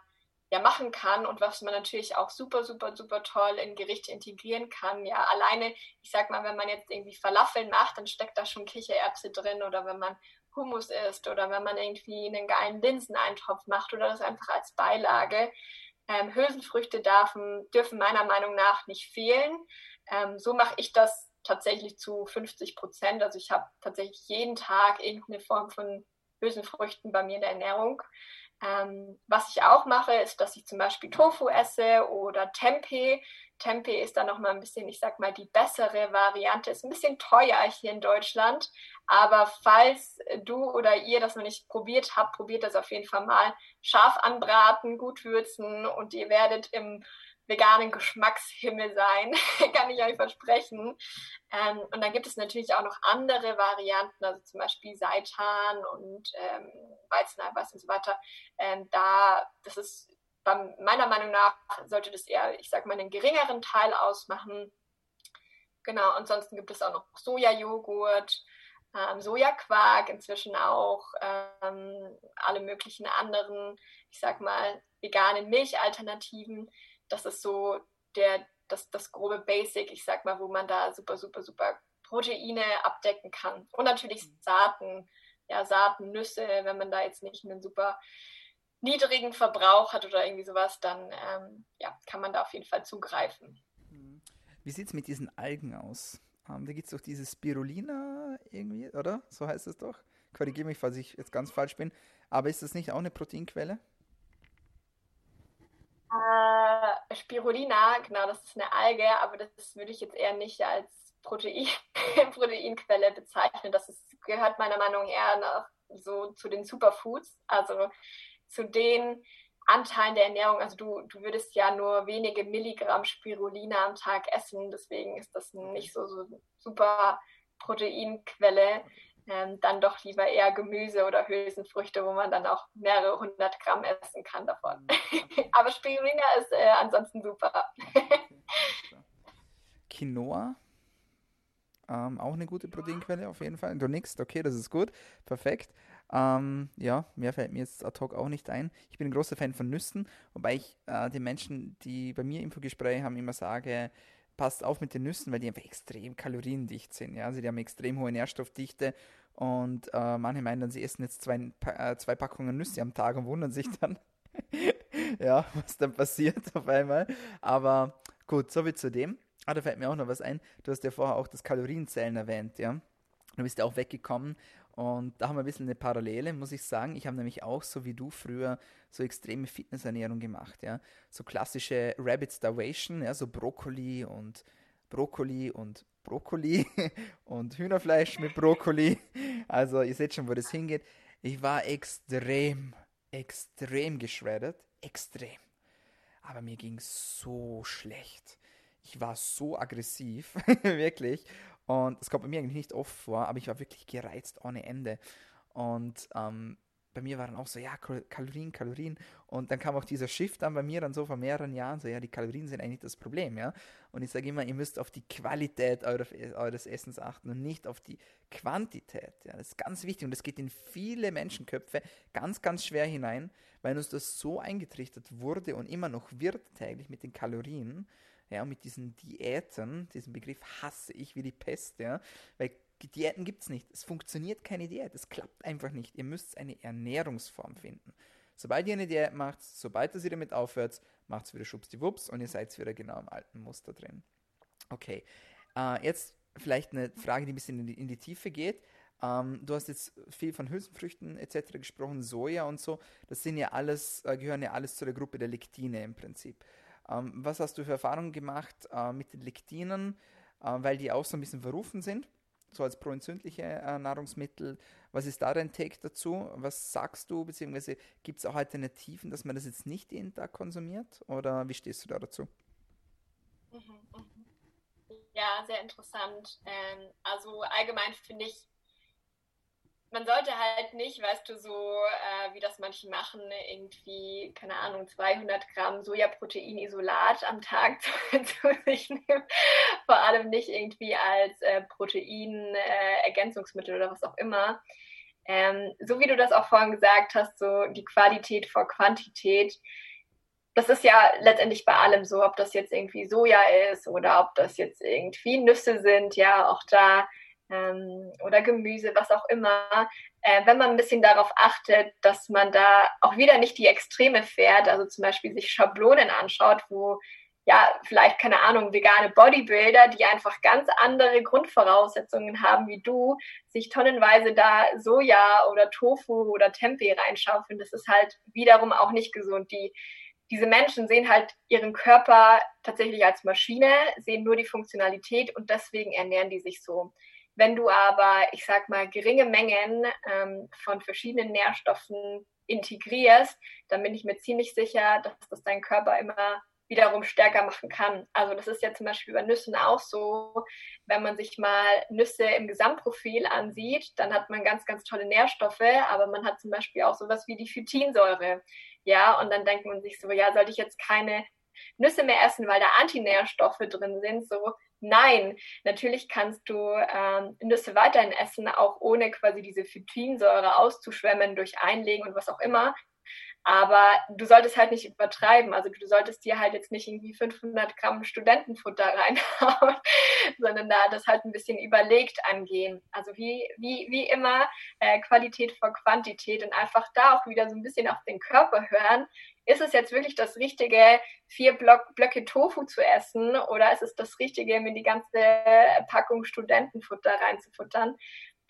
ja machen kann und was man natürlich auch super, super, super toll in Gerichte integrieren kann. Ja, alleine, ich sag mal, wenn man jetzt irgendwie Falafeln macht, dann steckt da schon Kichererbse drin oder wenn man Hummus isst oder wenn man irgendwie einen geilen Linseneintopf macht oder das einfach als Beilage. Ähm, Hülsenfrüchte dürfen, dürfen meiner Meinung nach nicht fehlen. Ähm, so mache ich das tatsächlich zu 50 Prozent. Also ich habe tatsächlich jeden Tag irgendeine Form von Hülsenfrüchten bei mir in der Ernährung. Ähm, was ich auch mache, ist, dass ich zum Beispiel Tofu esse oder Tempeh. Tempeh ist dann nochmal ein bisschen, ich sag mal, die bessere Variante. Ist ein bisschen teuer hier in Deutschland. Aber falls du oder ihr das noch nicht probiert habt, probiert das auf jeden Fall mal. Scharf anbraten, gut würzen und ihr werdet im veganen Geschmackshimmel sein, kann ich euch versprechen. Ähm, und dann gibt es natürlich auch noch andere Varianten, also zum Beispiel Seitan und ähm, Weizeneiweiß und so weiter. Ähm, da, das ist meiner Meinung nach, sollte das eher, ich sag mal, einen geringeren Teil ausmachen. Genau, ansonsten gibt es auch noch Sojajoghurt, ähm, Sojaquark, inzwischen auch ähm, alle möglichen anderen, ich sag mal, veganen Milchalternativen das ist so der, das, das grobe Basic, ich sag mal, wo man da super, super, super Proteine abdecken kann. Und natürlich mhm. Saaten, ja, Saaten, Nüsse, wenn man da jetzt nicht einen super niedrigen Verbrauch hat oder irgendwie sowas, dann ähm, ja, kann man da auf jeden Fall zugreifen. Mhm. Wie sieht es mit diesen Algen aus? Ähm, da gibt es doch dieses Spirulina irgendwie, oder? So heißt es doch. Korrigiere mich, falls ich jetzt ganz falsch bin. Aber ist das nicht auch eine Proteinquelle? Äh, Spirulina, genau, das ist eine Alge, aber das würde ich jetzt eher nicht als Protein, Proteinquelle bezeichnen. Das ist, gehört meiner Meinung nach eher nach, so zu den Superfoods, also zu den Anteilen der Ernährung. Also du, du würdest ja nur wenige Milligramm Spirulina am Tag essen, deswegen ist das nicht so, so super Proteinquelle ähm, dann doch lieber eher Gemüse oder Hülsenfrüchte, wo man dann auch mehrere hundert Gramm essen kann davon. Aber Spirulina ist äh, ansonsten super. Quinoa, ähm, auch eine gute Proteinquelle auf jeden Fall. Du nix, okay, das ist gut, perfekt. Ähm, ja, mehr fällt mir jetzt ad hoc auch nicht ein. Ich bin ein großer Fan von Nüssen, wobei ich äh, den Menschen, die bei mir Infogespräche haben, immer sage, passt auf mit den Nüssen, weil die einfach extrem kaloriendicht sind. Ja? Also die haben extrem hohe Nährstoffdichte und äh, manche meinen dann, sie essen jetzt zwei, äh, zwei Packungen Nüsse am Tag und wundern sich dann, ja, was dann passiert auf einmal. Aber gut, so wie zu dem. Ah, da fällt mir auch noch was ein. Du hast ja vorher auch das Kalorienzählen erwähnt, ja. Du bist ja auch weggekommen und da haben wir ein bisschen eine Parallele, muss ich sagen. Ich habe nämlich auch, so wie du früher, so extreme Fitnessernährung gemacht, ja. So klassische Rabbit Starvation, ja, so Brokkoli und Brokkoli und Brokkoli und Hühnerfleisch mit Brokkoli. Also ihr seht schon, wo das hingeht. Ich war extrem, extrem geschreddert. Extrem. Aber mir ging so schlecht. Ich war so aggressiv, wirklich. Und es kommt bei mir eigentlich nicht oft vor, aber ich war wirklich gereizt ohne Ende. Und ähm, bei mir war dann auch so, ja, Kalorien, Kalorien. Und dann kam auch dieser Shift dann bei mir dann so vor mehreren Jahren, so, ja, die Kalorien sind eigentlich das Problem, ja. Und ich sage immer, ihr müsst auf die Qualität eures, eures Essens achten und nicht auf die Quantität. Ja. Das ist ganz wichtig und das geht in viele Menschenköpfe ganz, ganz schwer hinein, weil uns das so eingetrichtert wurde und immer noch wird täglich mit den Kalorien, ja, mit diesen Diäten, diesen Begriff hasse ich wie die Pest, ja, weil Diäten gibt es nicht. Es funktioniert keine Diät. Es klappt einfach nicht. Ihr müsst eine Ernährungsform finden. Sobald ihr eine Diät macht, sobald ihr damit aufhört, macht es wieder schubsdiwups und ihr seid wieder genau im alten Muster drin. Okay, äh, jetzt vielleicht eine Frage, die ein bisschen in die, in die Tiefe geht. Ähm, du hast jetzt viel von Hülsenfrüchten etc. gesprochen, Soja und so. Das sind ja alles, äh, gehören ja alles zu der Gruppe der Lektine im Prinzip. Ähm, was hast du für Erfahrungen gemacht äh, mit den Lektinen, äh, weil die auch so ein bisschen verrufen sind? so als proentzündliche äh, Nahrungsmittel. Was ist da dein Take dazu? Was sagst du, beziehungsweise gibt es auch Alternativen, dass man das jetzt nicht jeden Tag konsumiert? Oder wie stehst du da dazu? Mhm, mhm. Ja, sehr interessant. Ähm, also allgemein finde ich, man sollte halt nicht, weißt du, so äh, wie das manche machen, irgendwie, keine Ahnung, 200 Gramm Sojaproteinisolat am Tag zu, zu sich nehmen. Vor allem nicht irgendwie als äh, Proteinergänzungsmittel äh, oder was auch immer. Ähm, so wie du das auch vorhin gesagt hast, so die Qualität vor Quantität. Das ist ja letztendlich bei allem so, ob das jetzt irgendwie Soja ist oder ob das jetzt irgendwie Nüsse sind, ja, auch da ähm, oder Gemüse, was auch immer, äh, wenn man ein bisschen darauf achtet, dass man da auch wieder nicht die Extreme fährt, also zum Beispiel sich Schablonen anschaut, wo ja, vielleicht, keine Ahnung, vegane Bodybuilder, die einfach ganz andere Grundvoraussetzungen haben wie du, sich tonnenweise da Soja oder Tofu oder Tempeh reinschaufeln. Das ist halt wiederum auch nicht gesund. Die, diese Menschen sehen halt ihren Körper tatsächlich als Maschine, sehen nur die Funktionalität und deswegen ernähren die sich so. Wenn du aber, ich sag mal, geringe Mengen ähm, von verschiedenen Nährstoffen integrierst, dann bin ich mir ziemlich sicher, dass das dein Körper immer wiederum stärker machen kann. Also das ist ja zum Beispiel bei Nüssen auch so, wenn man sich mal Nüsse im Gesamtprofil ansieht, dann hat man ganz, ganz tolle Nährstoffe, aber man hat zum Beispiel auch sowas wie die Phytinsäure. Ja, und dann denkt man sich so, ja, sollte ich jetzt keine Nüsse mehr essen, weil da Antinährstoffe drin sind? So, Nein, natürlich kannst du ähm, Nüsse weiterhin essen, auch ohne quasi diese Phytinsäure auszuschwemmen durch Einlegen und was auch immer. Aber du solltest halt nicht übertreiben. Also du solltest dir halt jetzt nicht irgendwie 500 Gramm Studentenfutter reinhauen, sondern da das halt ein bisschen überlegt angehen. Also wie, wie, wie immer äh, Qualität vor Quantität und einfach da auch wieder so ein bisschen auf den Körper hören. Ist es jetzt wirklich das Richtige, vier Block, Blöcke Tofu zu essen oder ist es das Richtige, mir die ganze Packung Studentenfutter reinzufuttern?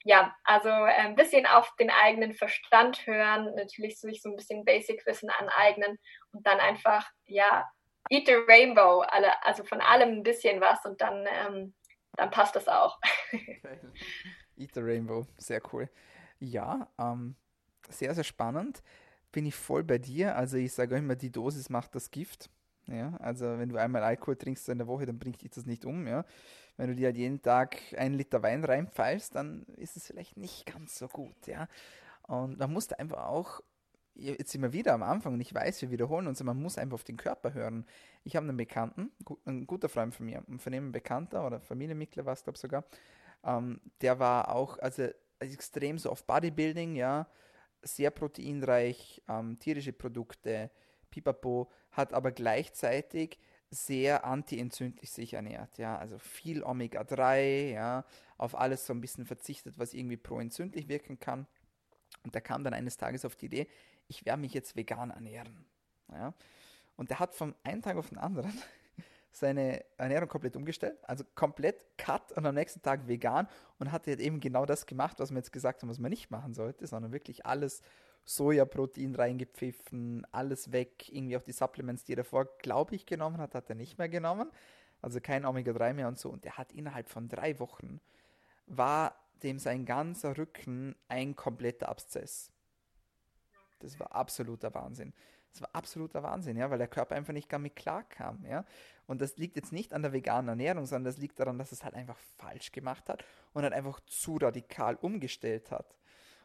ja, also äh, ein bisschen auf den eigenen Verstand hören, natürlich sich so ein bisschen Basic-Wissen aneignen und dann einfach, ja, eat the rainbow, alle, also von allem ein bisschen was und dann, ähm, dann passt das auch. eat the rainbow, sehr cool. Ja, ähm, sehr, sehr spannend. Bin ich voll bei dir. Also ich sage immer, die Dosis macht das Gift. Ja, also wenn du einmal Alkohol trinkst in der Woche, dann bringt dich das nicht um. Ja, wenn du dir halt jeden Tag einen Liter Wein reinpfeifst, dann ist es vielleicht nicht ganz so gut, ja. Und man muss da einfach auch, jetzt immer wieder am Anfang, und ich weiß, wir wiederholen uns, man muss einfach auf den Körper hören. Ich habe einen Bekannten, ein guter Freund von mir, ein Bekannter oder Familienmitglied war es, glaube ich sogar, ähm, der war auch, also extrem so auf Bodybuilding, ja, sehr proteinreich, ähm, tierische Produkte, pipapo, hat aber gleichzeitig sehr antientzündlich sich ernährt, ja, also viel Omega-3, ja, auf alles so ein bisschen verzichtet, was irgendwie proentzündlich wirken kann. Und der kam dann eines Tages auf die Idee, ich werde mich jetzt vegan ernähren, ja. Und der hat vom einen Tag auf den anderen seine Ernährung komplett umgestellt, also komplett cut und am nächsten Tag vegan und hat eben genau das gemacht, was wir jetzt gesagt haben, was man nicht machen sollte, sondern wirklich alles Sojaprotein reingepfiffen, alles weg. Irgendwie auch die Supplements, die er davor, glaube ich, genommen hat, hat er nicht mehr genommen. Also kein Omega-3 mehr und so. Und er hat innerhalb von drei Wochen, war dem sein ganzer Rücken ein kompletter Abszess. Das war absoluter Wahnsinn. Das war absoluter Wahnsinn, ja, weil der Körper einfach nicht damit klarkam, ja. Und das liegt jetzt nicht an der veganen Ernährung, sondern das liegt daran, dass es halt einfach falsch gemacht hat und halt einfach zu radikal umgestellt hat.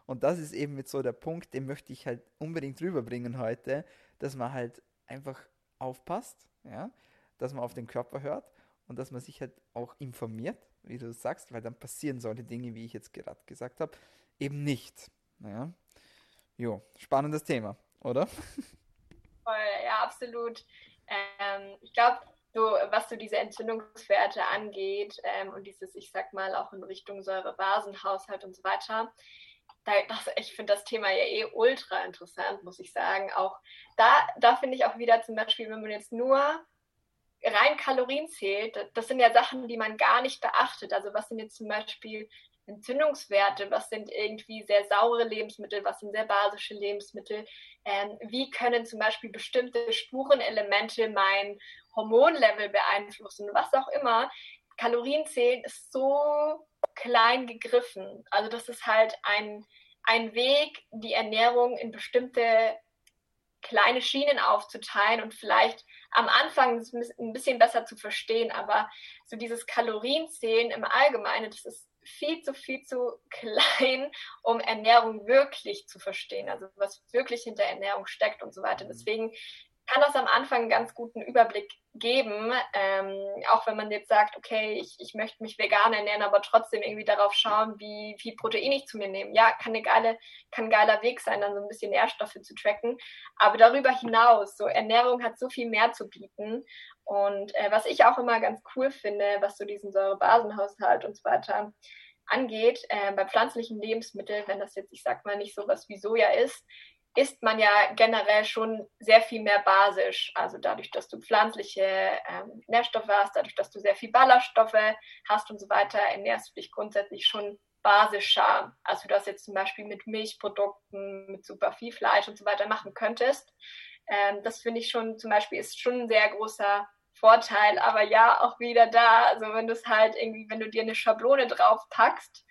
Und das ist eben mit so der Punkt, den möchte ich halt unbedingt rüberbringen heute, dass man halt einfach aufpasst, ja, dass man auf den Körper hört und dass man sich halt auch informiert, wie du sagst, weil dann passieren solche Dinge, wie ich jetzt gerade gesagt habe, eben nicht. Ja. Jo, spannendes Thema, oder? Voll, ja, absolut. Ähm, ich glaube, so, was so diese Entzündungswerte angeht ähm, und dieses, ich sag mal, auch in Richtung Säurebasenhaushalt und so weiter, das, ich finde das Thema ja eh ultra interessant, muss ich sagen. Auch da, da finde ich auch wieder zum Beispiel, wenn man jetzt nur rein Kalorien zählt, das sind ja Sachen, die man gar nicht beachtet. Also was sind jetzt zum Beispiel Entzündungswerte, was sind irgendwie sehr saure Lebensmittel, was sind sehr basische Lebensmittel, ähm, wie können zum Beispiel bestimmte Spurenelemente mein Hormonlevel beeinflussen, was auch immer. Kalorien zählen ist so klein gegriffen. Also das ist halt ein, ein Weg, die Ernährung in bestimmte kleine Schienen aufzuteilen und vielleicht am Anfang ein bisschen besser zu verstehen. Aber so dieses Kalorienzählen im Allgemeinen, das ist viel zu, viel zu klein, um Ernährung wirklich zu verstehen, also was wirklich hinter Ernährung steckt und so weiter. Mhm. Deswegen kann das am Anfang einen ganz guten Überblick geben, ähm, auch wenn man jetzt sagt, okay, ich, ich möchte mich vegan ernähren, aber trotzdem irgendwie darauf schauen, wie viel Protein ich zu mir nehme. Ja, kann, eine geile, ein geiler Weg sein, dann so ein bisschen Nährstoffe zu tracken. Aber darüber hinaus, so Ernährung hat so viel mehr zu bieten. Und äh, was ich auch immer ganz cool finde, was so diesen Säurebasenhaushalt und so weiter angeht, äh, bei pflanzlichen Lebensmitteln, wenn das jetzt, ich sag mal, nicht sowas wie Soja ist, isst man ja generell schon sehr viel mehr basisch. Also dadurch, dass du pflanzliche ähm, Nährstoffe hast, dadurch, dass du sehr viel Ballaststoffe hast und so weiter, ernährst du dich grundsätzlich schon basischer, als du das jetzt zum Beispiel mit Milchprodukten, mit super viel Fleisch und so weiter machen könntest. Ähm, das finde ich schon zum Beispiel ist schon ein sehr großer Vorteil. Aber ja, auch wieder da, also wenn du es halt irgendwie, wenn du dir eine Schablone drauf packst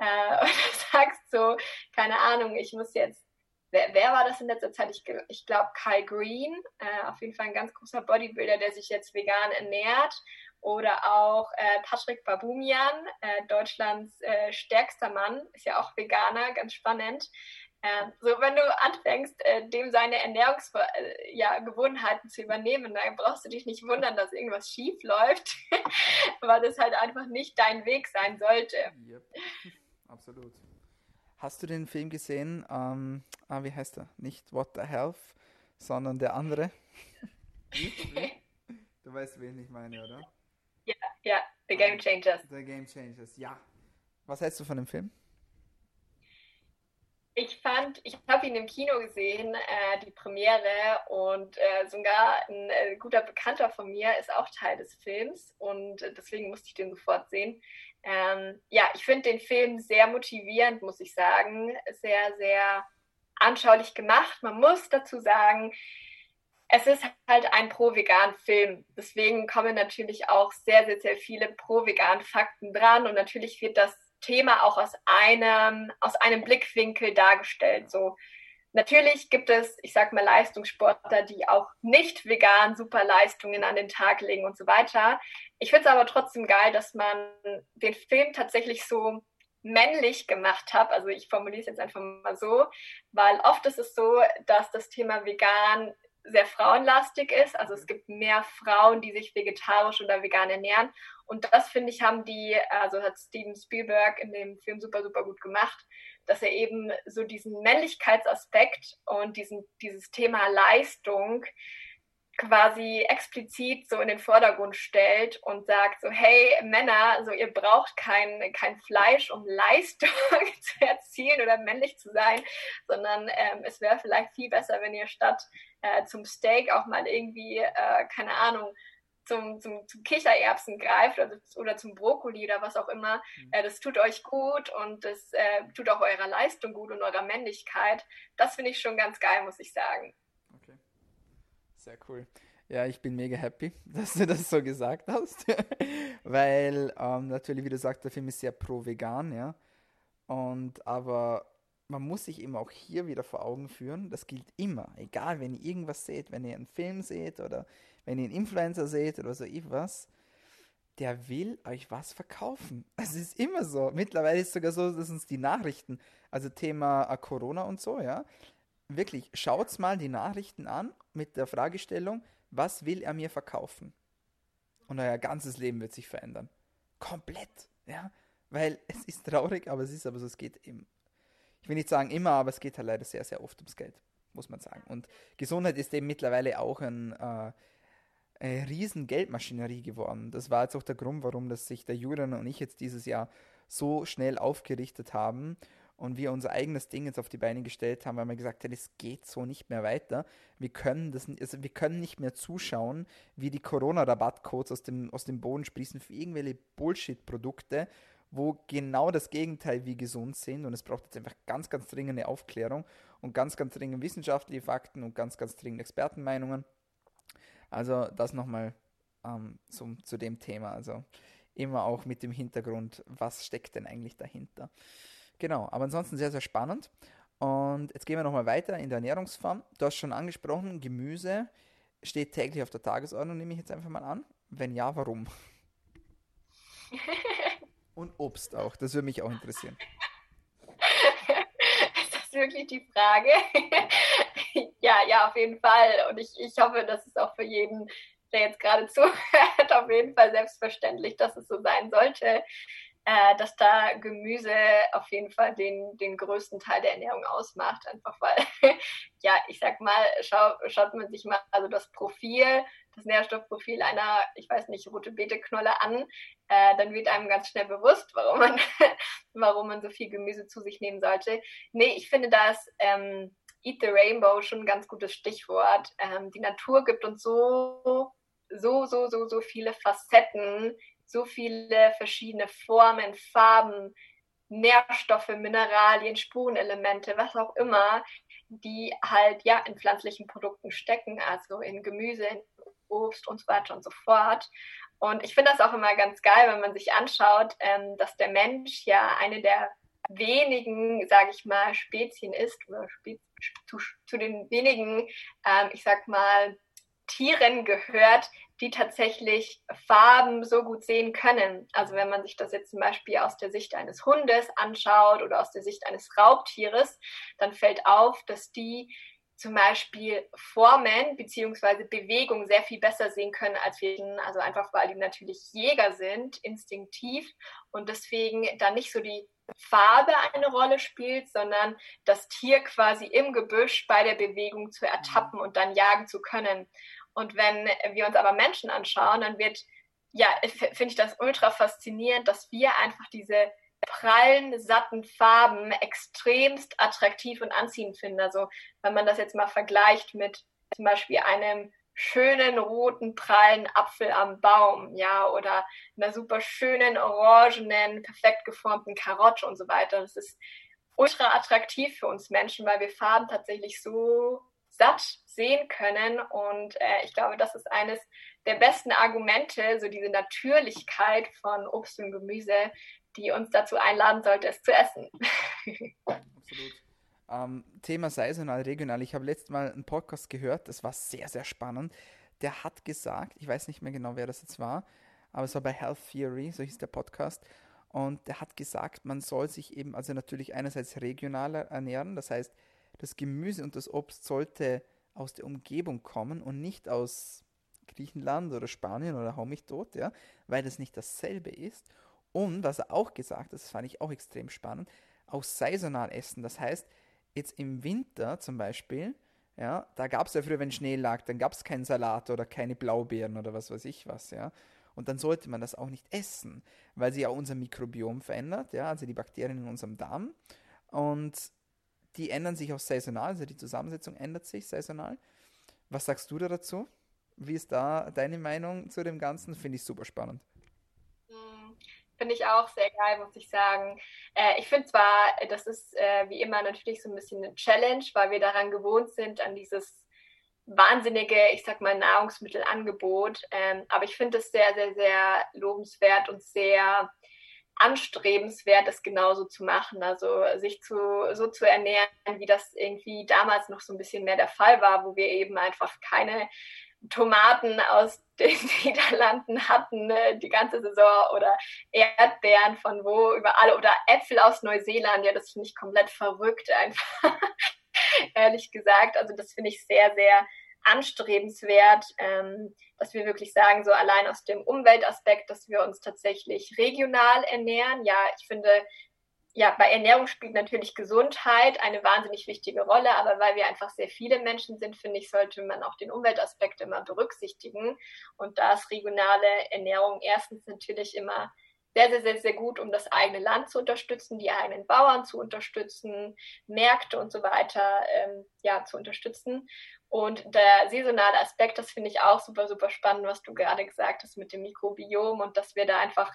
äh, und sagst so, keine Ahnung, ich muss jetzt wer, wer war das in letzter Zeit? Ich, ich glaube Kai Green, äh, auf jeden Fall ein ganz großer Bodybuilder, der sich jetzt vegan ernährt. Oder auch äh, Patrick Babumian, äh, Deutschlands äh, stärkster Mann, ist ja auch Veganer, ganz spannend. Ähm, so, wenn du anfängst, äh, dem seine Ernährungsgewohnheiten ja, zu übernehmen, dann brauchst du dich nicht wundern, dass irgendwas schief läuft, weil das halt einfach nicht dein Weg sein sollte. Yep. Absolut. Hast du den Film gesehen? Ähm, ah, wie heißt er? Nicht What the Health, sondern der andere. du weißt, wen ich meine, oder? Ja, ja, The Game Changers. The Game Changers, ja. Was hältst du von dem Film? Ich fand, ich habe ihn im Kino gesehen, äh, die Premiere, und äh, sogar ein äh, guter Bekannter von mir ist auch Teil des Films und deswegen musste ich den sofort sehen. Ähm, ja, ich finde den Film sehr motivierend, muss ich sagen. Sehr, sehr anschaulich gemacht. Man muss dazu sagen, es ist halt ein Pro-Vegan-Film. Deswegen kommen natürlich auch sehr, sehr, sehr viele Pro-Vegan-Fakten dran. Und natürlich wird das Thema auch aus einem, aus einem Blickwinkel dargestellt. So, Natürlich gibt es, ich sag mal, Leistungssportler, die auch nicht vegan super Leistungen an den Tag legen und so weiter. Ich finde es aber trotzdem geil, dass man den Film tatsächlich so männlich gemacht hat. Also ich formuliere es jetzt einfach mal so, weil oft ist es so, dass das Thema vegan sehr frauenlastig ist. Also es gibt mehr Frauen, die sich vegetarisch oder vegan ernähren. Und das finde ich, haben die, also hat Steven Spielberg in dem Film super, super gut gemacht, dass er eben so diesen Männlichkeitsaspekt und diesen, dieses Thema Leistung quasi explizit so in den Vordergrund stellt und sagt so, hey Männer, so ihr braucht kein, kein Fleisch, um Leistung zu erzielen oder männlich zu sein, sondern ähm, es wäre vielleicht viel besser, wenn ihr statt äh, zum Steak auch mal irgendwie, äh, keine Ahnung, zum, zum, zum Kichererbsen greift oder, oder zum Brokkoli oder was auch immer. Mhm. Äh, das tut euch gut und das äh, tut auch eurer Leistung gut und eurer Männlichkeit. Das finde ich schon ganz geil, muss ich sagen. Okay. Sehr cool. Ja, ich bin mega happy, dass du das so gesagt hast. Weil ähm, natürlich, wie du sagst, der Film ist sehr pro-vegan, ja. Und aber man muss sich eben auch hier wieder vor Augen führen, das gilt immer, egal, wenn ihr irgendwas seht, wenn ihr einen Film seht oder wenn ihr einen Influencer seht oder so etwas, der will euch was verkaufen. Es ist immer so. Mittlerweile ist es sogar so, dass uns die Nachrichten, also Thema äh, Corona und so, ja, wirklich, schaut mal die Nachrichten an mit der Fragestellung, was will er mir verkaufen? Und euer ganzes Leben wird sich verändern. Komplett, ja. Weil es ist traurig, aber es ist aber so, es geht eben, ich will nicht sagen immer, aber es geht halt leider sehr, sehr oft ums Geld, muss man sagen. Und Gesundheit ist eben mittlerweile auch ein, äh, eine riesen Geldmaschinerie geworden. Das war jetzt auch der Grund, warum dass sich der Julian und ich jetzt dieses Jahr so schnell aufgerichtet haben und wir unser eigenes Ding jetzt auf die Beine gestellt haben, weil wir gesagt haben, es geht so nicht mehr weiter. Wir können das, also wir können nicht mehr zuschauen, wie die Corona-Rabattcodes aus dem, aus dem Boden sprießen für irgendwelche Bullshit-Produkte, wo genau das Gegenteil wie gesund sind. Und es braucht jetzt einfach ganz, ganz dringende Aufklärung und ganz, ganz dringende wissenschaftliche Fakten und ganz, ganz dringende Expertenmeinungen. Also das nochmal ähm, zum, zu dem Thema. Also immer auch mit dem Hintergrund, was steckt denn eigentlich dahinter. Genau, aber ansonsten sehr, sehr spannend. Und jetzt gehen wir nochmal weiter in der Ernährungsform. Du hast schon angesprochen, Gemüse steht täglich auf der Tagesordnung, nehme ich jetzt einfach mal an. Wenn ja, warum? Und Obst auch, das würde mich auch interessieren. ist das wirklich die Frage? ja, ja, auf jeden Fall. Und ich, ich hoffe, dass es auch für jeden, der jetzt gerade zuhört, auf jeden Fall selbstverständlich, dass es so sein sollte äh, dass da Gemüse auf jeden Fall den, den größten Teil der Ernährung ausmacht. Einfach weil, ja, ich sag mal, schau, schaut man sich mal also das Profil, das Nährstoffprofil einer, ich weiß nicht, rote Beete-Knolle an, äh, dann wird einem ganz schnell bewusst, warum man, warum man so viel Gemüse zu sich nehmen sollte. Nee, ich finde das ähm, Eat the Rainbow schon ein ganz gutes Stichwort. Ähm, die Natur gibt uns so so, so, so, so viele Facetten, so viele verschiedene Formen, Farben, Nährstoffe, Mineralien, Spurenelemente, was auch immer, die halt ja in pflanzlichen Produkten stecken, also in Gemüse, in Obst und so weiter und so fort. Und ich finde das auch immer ganz geil, wenn man sich anschaut, ähm, dass der Mensch ja eine der wenigen, sage ich mal, Spezien ist, oder Spez zu, zu, den wenigen, ähm, ich sag mal, Tieren gehört, die tatsächlich Farben so gut sehen können. Also wenn man sich das jetzt zum Beispiel aus der Sicht eines Hundes anschaut oder aus der Sicht eines Raubtieres, dann fällt auf, dass die zum Beispiel Formen beziehungsweise Bewegung sehr viel besser sehen können als wir. Also einfach, weil die natürlich Jäger sind, instinktiv und deswegen da nicht so die Farbe eine Rolle spielt, sondern das Tier quasi im Gebüsch bei der Bewegung zu ertappen und dann jagen zu können. Und wenn wir uns aber Menschen anschauen, dann wird, ja, finde ich das ultra faszinierend, dass wir einfach diese prallen, satten Farben extremst attraktiv und anziehend finden. Also wenn man das jetzt mal vergleicht mit zum Beispiel einem schönen roten, prallen Apfel am Baum, ja, oder einer super schönen, orangenen, perfekt geformten Karotte und so weiter. Das ist ultra attraktiv für uns Menschen, weil wir Farben tatsächlich so satt sehen können. Und äh, ich glaube, das ist eines der besten Argumente, so diese Natürlichkeit von Obst und Gemüse, die uns dazu einladen sollte, es zu essen. Absolut. Ähm, Thema saisonal, regional. Ich habe letztes Mal einen Podcast gehört, das war sehr, sehr spannend. Der hat gesagt, ich weiß nicht mehr genau, wer das jetzt war, aber es war bei Health Theory, so hieß der Podcast. Und der hat gesagt, man soll sich eben, also natürlich einerseits regional ernähren, das heißt, das Gemüse und das Obst sollte aus der Umgebung kommen und nicht aus Griechenland oder Spanien oder hau mich tot, ja, weil das nicht dasselbe ist. Und was er auch gesagt hat, das fand ich auch extrem spannend, auch saisonal essen. Das heißt, jetzt im Winter zum Beispiel, ja, da gab es ja früher, wenn Schnee lag, dann gab es keinen Salat oder keine Blaubeeren oder was weiß ich was, ja. Und dann sollte man das auch nicht essen, weil sie ja unser Mikrobiom verändert, ja, also die Bakterien in unserem Darm. Und die ändern sich auch saisonal, also die Zusammensetzung ändert sich saisonal. Was sagst du da dazu? Wie ist da deine Meinung zu dem Ganzen? Finde ich super spannend. Finde ich auch sehr geil, muss ich sagen. Äh, ich finde zwar, das ist äh, wie immer natürlich so ein bisschen eine Challenge, weil wir daran gewohnt sind, an dieses wahnsinnige, ich sag mal, Nahrungsmittelangebot. Ähm, aber ich finde es sehr, sehr, sehr lobenswert und sehr anstrebenswert, das genauso zu machen. Also sich zu, so zu ernähren, wie das irgendwie damals noch so ein bisschen mehr der Fall war, wo wir eben einfach keine Tomaten aus den Niederlanden hatten ne, die ganze Saison oder Erdbeeren von wo überall oder Äpfel aus Neuseeland. Ja, das finde ich komplett verrückt einfach, ehrlich gesagt. Also das finde ich sehr, sehr anstrebenswert, ähm, dass wir wirklich sagen, so allein aus dem Umweltaspekt, dass wir uns tatsächlich regional ernähren. Ja, ich finde, ja, bei Ernährung spielt natürlich Gesundheit eine wahnsinnig wichtige Rolle, aber weil wir einfach sehr viele Menschen sind, finde ich, sollte man auch den Umweltaspekt immer berücksichtigen. Und da ist regionale Ernährung erstens natürlich immer sehr, sehr, sehr, sehr gut, um das eigene Land zu unterstützen, die eigenen Bauern zu unterstützen, Märkte und so weiter ähm, ja, zu unterstützen. Und der saisonale Aspekt, das finde ich auch super, super spannend, was du gerade gesagt hast mit dem Mikrobiom und dass wir da einfach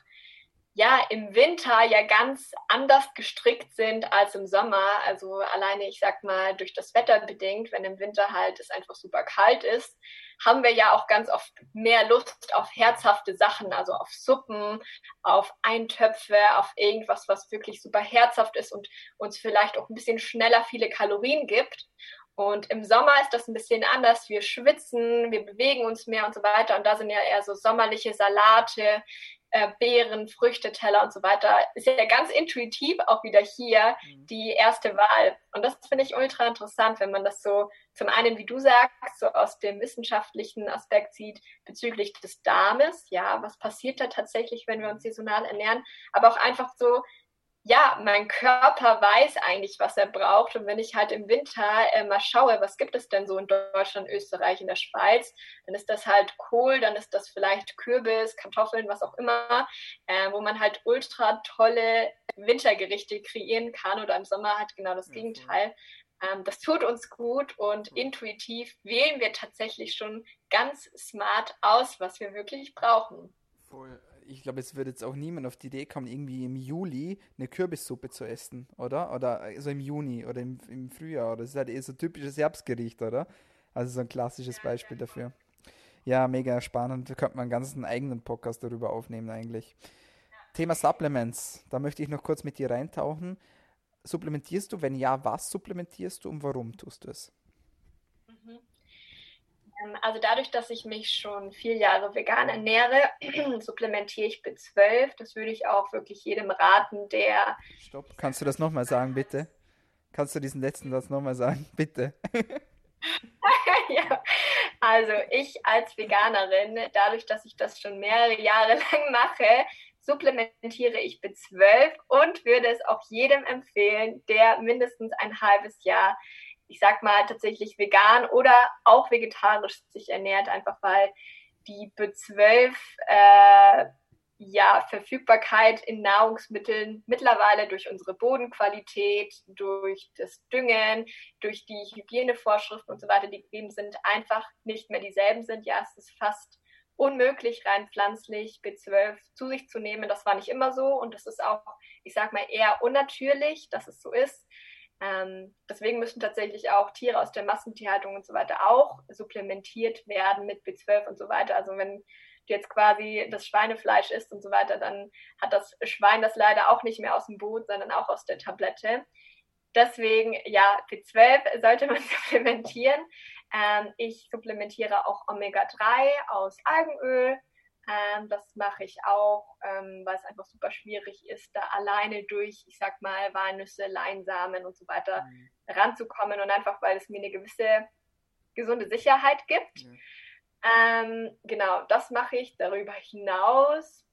ja im Winter ja ganz anders gestrickt sind als im Sommer. Also alleine, ich sag mal, durch das Wetter bedingt, wenn im Winter halt es einfach super kalt ist, haben wir ja auch ganz oft mehr Lust auf herzhafte Sachen, also auf Suppen, auf Eintöpfe, auf irgendwas, was wirklich super herzhaft ist und uns vielleicht auch ein bisschen schneller viele Kalorien gibt. Und im Sommer ist das ein bisschen anders. Wir schwitzen, wir bewegen uns mehr und so weiter. Und da sind ja eher so sommerliche Salate, äh, Beeren, Früchte, Teller und so weiter. Ist ja ganz intuitiv auch wieder hier mhm. die erste Wahl. Und das finde ich ultra interessant, wenn man das so zum einen, wie du sagst, so aus dem wissenschaftlichen Aspekt sieht bezüglich des Darmes. Ja, was passiert da tatsächlich, wenn wir uns saisonal ernähren? Aber auch einfach so, ja, mein Körper weiß eigentlich, was er braucht. Und wenn ich halt im Winter äh, mal schaue, was gibt es denn so in Deutschland, Österreich, in der Schweiz, dann ist das halt Kohl, dann ist das vielleicht Kürbis, Kartoffeln, was auch immer, äh, wo man halt ultra tolle Wintergerichte kreieren kann oder im Sommer halt genau das Gegenteil. Ähm, das tut uns gut und intuitiv wählen wir tatsächlich schon ganz smart aus, was wir wirklich brauchen. Voll ich glaube, es würde jetzt auch niemand auf die Idee kommen, irgendwie im Juli eine Kürbissuppe zu essen, oder? Oder also im Juni oder im, im Frühjahr. Das ist halt eher so ein typisches Herbstgericht, oder? Also so ein klassisches Beispiel dafür. Ja, mega spannend. Da könnte man einen ganzen eigenen Podcast darüber aufnehmen eigentlich. Thema Supplements. Da möchte ich noch kurz mit dir reintauchen. Supplementierst du? Wenn ja, was supplementierst du und warum tust du es? Ähm, also dadurch, dass ich mich schon vier Jahre vegan ernähre, supplementiere ich B12. Das würde ich auch wirklich jedem raten, der. Stopp, kannst du das nochmal sagen, bitte? Kannst du diesen letzten Satz nochmal sagen, bitte? ja, also ich als Veganerin, dadurch, dass ich das schon mehrere Jahre lang mache, supplementiere ich B12 und würde es auch jedem empfehlen, der mindestens ein halbes Jahr ich sag mal, tatsächlich vegan oder auch vegetarisch sich ernährt, einfach weil die B12 äh, ja, Verfügbarkeit in Nahrungsmitteln mittlerweile durch unsere Bodenqualität, durch das Düngen, durch die Hygienevorschriften und so weiter, die gegeben sind, einfach nicht mehr dieselben sind. Ja, es ist fast unmöglich, rein pflanzlich B12 zu sich zu nehmen. Das war nicht immer so und das ist auch, ich sag mal, eher unnatürlich, dass es so ist. Ähm, deswegen müssen tatsächlich auch Tiere aus der Massentierhaltung und so weiter auch supplementiert werden mit B12 und so weiter. Also wenn du jetzt quasi das Schweinefleisch isst und so weiter, dann hat das Schwein das leider auch nicht mehr aus dem Boot, sondern auch aus der Tablette. Deswegen, ja, B12 sollte man supplementieren. Ähm, ich supplementiere auch Omega-3 aus Algenöl. Ähm, das mache ich auch, ähm, weil es einfach super schwierig ist, da alleine durch, ich sag mal, Walnüsse, Leinsamen und so weiter mhm. ranzukommen und einfach, weil es mir eine gewisse gesunde Sicherheit gibt. Mhm. Ähm, genau, das mache ich. Darüber hinaus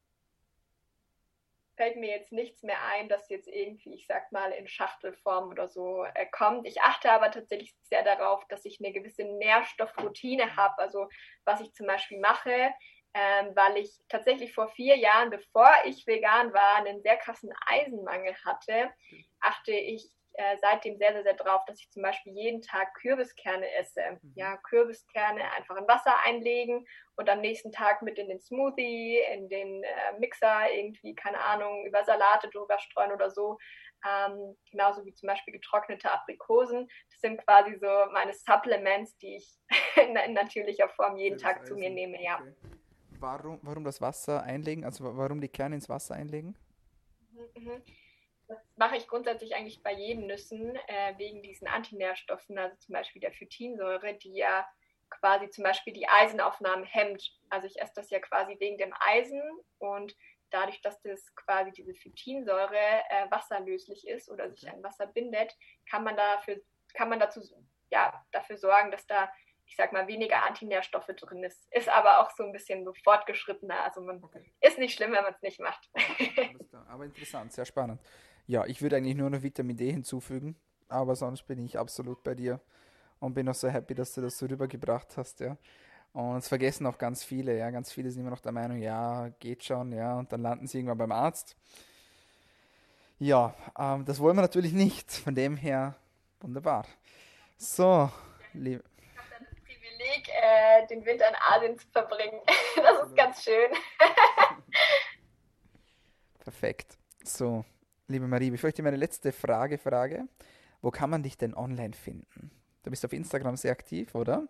fällt mir jetzt nichts mehr ein, das jetzt irgendwie, ich sag mal, in Schachtelform oder so äh, kommt. Ich achte aber tatsächlich sehr darauf, dass ich eine gewisse Nährstoffroutine habe. Also was ich zum Beispiel mache, ähm, weil ich tatsächlich vor vier Jahren, bevor ich vegan war, einen sehr krassen Eisenmangel hatte, achte ich äh, seitdem sehr, sehr, sehr drauf, dass ich zum Beispiel jeden Tag Kürbiskerne esse. Mhm. Ja, Kürbiskerne einfach in Wasser einlegen und am nächsten Tag mit in den Smoothie, in den äh, Mixer irgendwie, keine Ahnung, über Salate drüber streuen oder so. Ähm, genauso wie zum Beispiel getrocknete Aprikosen. Das sind quasi so meine Supplements, die ich in, in natürlicher Form jeden Tag zu mir nehme, ja. Okay. Warum, warum das Wasser einlegen? Also warum die Kerne ins Wasser einlegen? Mhm. Das mache ich grundsätzlich eigentlich bei jedem Nüssen äh, wegen diesen Antinährstoffen, also zum Beispiel der Phytinsäure, die ja quasi zum Beispiel die Eisenaufnahmen hemmt. Also ich esse das ja quasi wegen dem Eisen und dadurch, dass das quasi diese Phytinsäure äh, wasserlöslich ist oder sich an Wasser bindet, kann man dafür, kann man dazu ja, dafür sorgen, dass da ich sag mal, weniger Antinährstoffe drin ist. Ist aber auch so ein bisschen so fortgeschrittener. Also man okay. ist nicht schlimm, wenn man es nicht macht. aber interessant, sehr spannend. Ja, ich würde eigentlich nur noch Vitamin D hinzufügen, aber sonst bin ich absolut bei dir und bin auch so happy, dass du das so rübergebracht hast, ja. Und es vergessen auch ganz viele, ja. Ganz viele sind immer noch der Meinung, ja, geht schon, ja, und dann landen sie irgendwann beim Arzt. Ja, ähm, das wollen wir natürlich nicht. Von dem her, wunderbar. So, liebe. Äh, den Winter in Asien zu verbringen. Das ist ganz schön. Perfekt. So, liebe Marie, bevor ich dir meine letzte Frage frage, wo kann man dich denn online finden? Du bist auf Instagram sehr aktiv, oder?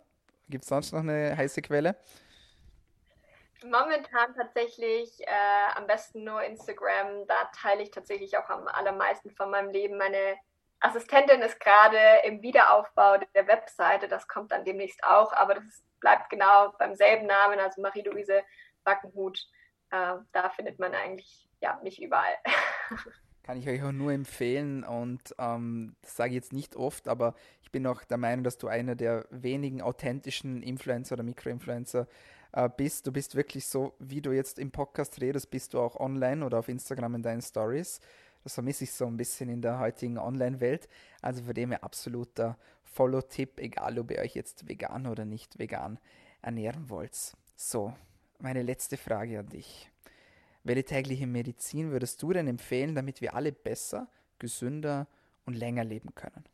Gibt es sonst noch eine heiße Quelle? Momentan tatsächlich äh, am besten nur Instagram. Da teile ich tatsächlich auch am allermeisten von meinem Leben meine Assistentin ist gerade im Wiederaufbau der Webseite, das kommt dann demnächst auch, aber das bleibt genau beim selben Namen, also Marie-Louise Wackenhut. äh, da findet man eigentlich ja mich überall. Kann ich euch auch nur empfehlen und ähm, das sage ich jetzt nicht oft, aber ich bin auch der Meinung, dass du einer der wenigen authentischen Influencer oder Mikroinfluencer äh, bist. Du bist wirklich so, wie du jetzt im Podcast redest, bist du auch online oder auf Instagram in deinen Stories. Das vermisse ich so ein bisschen in der heutigen Online-Welt. Also für dem her absoluter Follow-Tipp, egal ob ihr euch jetzt vegan oder nicht vegan ernähren wollt. So, meine letzte Frage an dich. Welche tägliche Medizin würdest du denn empfehlen, damit wir alle besser, gesünder und länger leben können?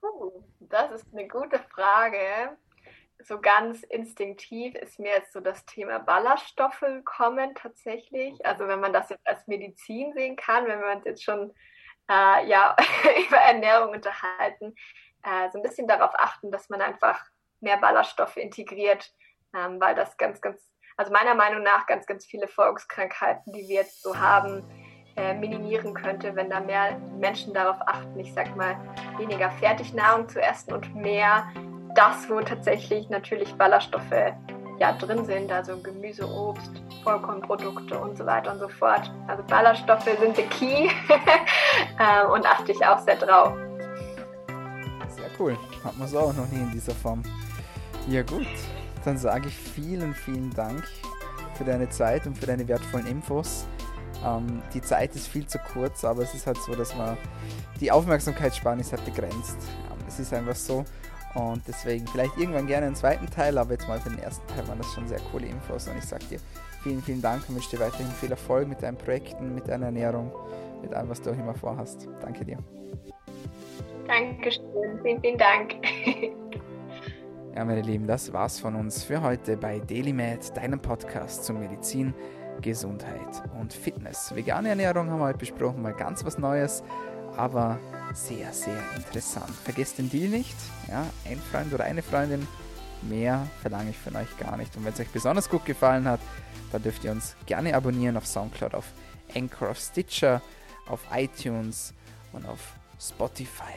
Puh, das ist eine gute Frage so ganz instinktiv ist mir jetzt so das Thema Ballaststoffe gekommen tatsächlich. Also wenn man das jetzt als Medizin sehen kann, wenn wir uns jetzt schon äh, ja, über Ernährung unterhalten, äh, so ein bisschen darauf achten, dass man einfach mehr Ballaststoffe integriert, ähm, weil das ganz, ganz, also meiner Meinung nach ganz, ganz viele Volkskrankheiten, die wir jetzt so haben, äh, minimieren könnte, wenn da mehr Menschen darauf achten, ich sag mal, weniger Fertignahrung zu essen und mehr das, wo tatsächlich natürlich Ballaststoffe ja drin sind, also Gemüse, Obst, Vollkornprodukte und so weiter und so fort. Also Ballaststoffe sind the key ähm, und achte ich auch sehr drauf. Sehr cool. Hat man so auch noch nie in dieser Form. Ja gut, dann sage ich vielen, vielen Dank für deine Zeit und für deine wertvollen Infos. Ähm, die Zeit ist viel zu kurz, aber es ist halt so, dass man die Aufmerksamkeitsspanne ist halt begrenzt. Ähm, es ist einfach so. Und deswegen vielleicht irgendwann gerne einen zweiten Teil, aber jetzt mal für den ersten Teil waren das schon sehr coole Infos. Und ich sage dir vielen, vielen Dank und wünsche dir weiterhin viel Erfolg mit deinen Projekten, mit deiner Ernährung, mit allem, was du auch immer vorhast. Danke dir. Dankeschön, vielen, vielen Dank. Ja, meine Lieben, das war's von uns für heute bei DailyMed, deinem Podcast zur Medizin, Gesundheit und Fitness. Vegane Ernährung haben wir heute besprochen, mal ganz was Neues aber sehr, sehr interessant. Vergesst den Deal nicht. Ja, ein Freund oder eine Freundin. Mehr verlange ich von euch gar nicht. Und wenn es euch besonders gut gefallen hat, dann dürft ihr uns gerne abonnieren auf Soundcloud, auf Anchor, auf Stitcher, auf iTunes und auf Spotify.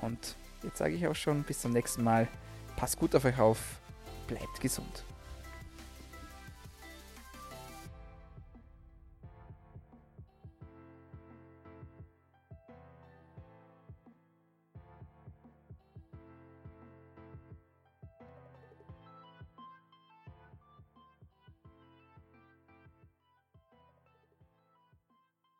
Und jetzt sage ich auch schon bis zum nächsten Mal. Passt gut auf euch auf. Bleibt gesund.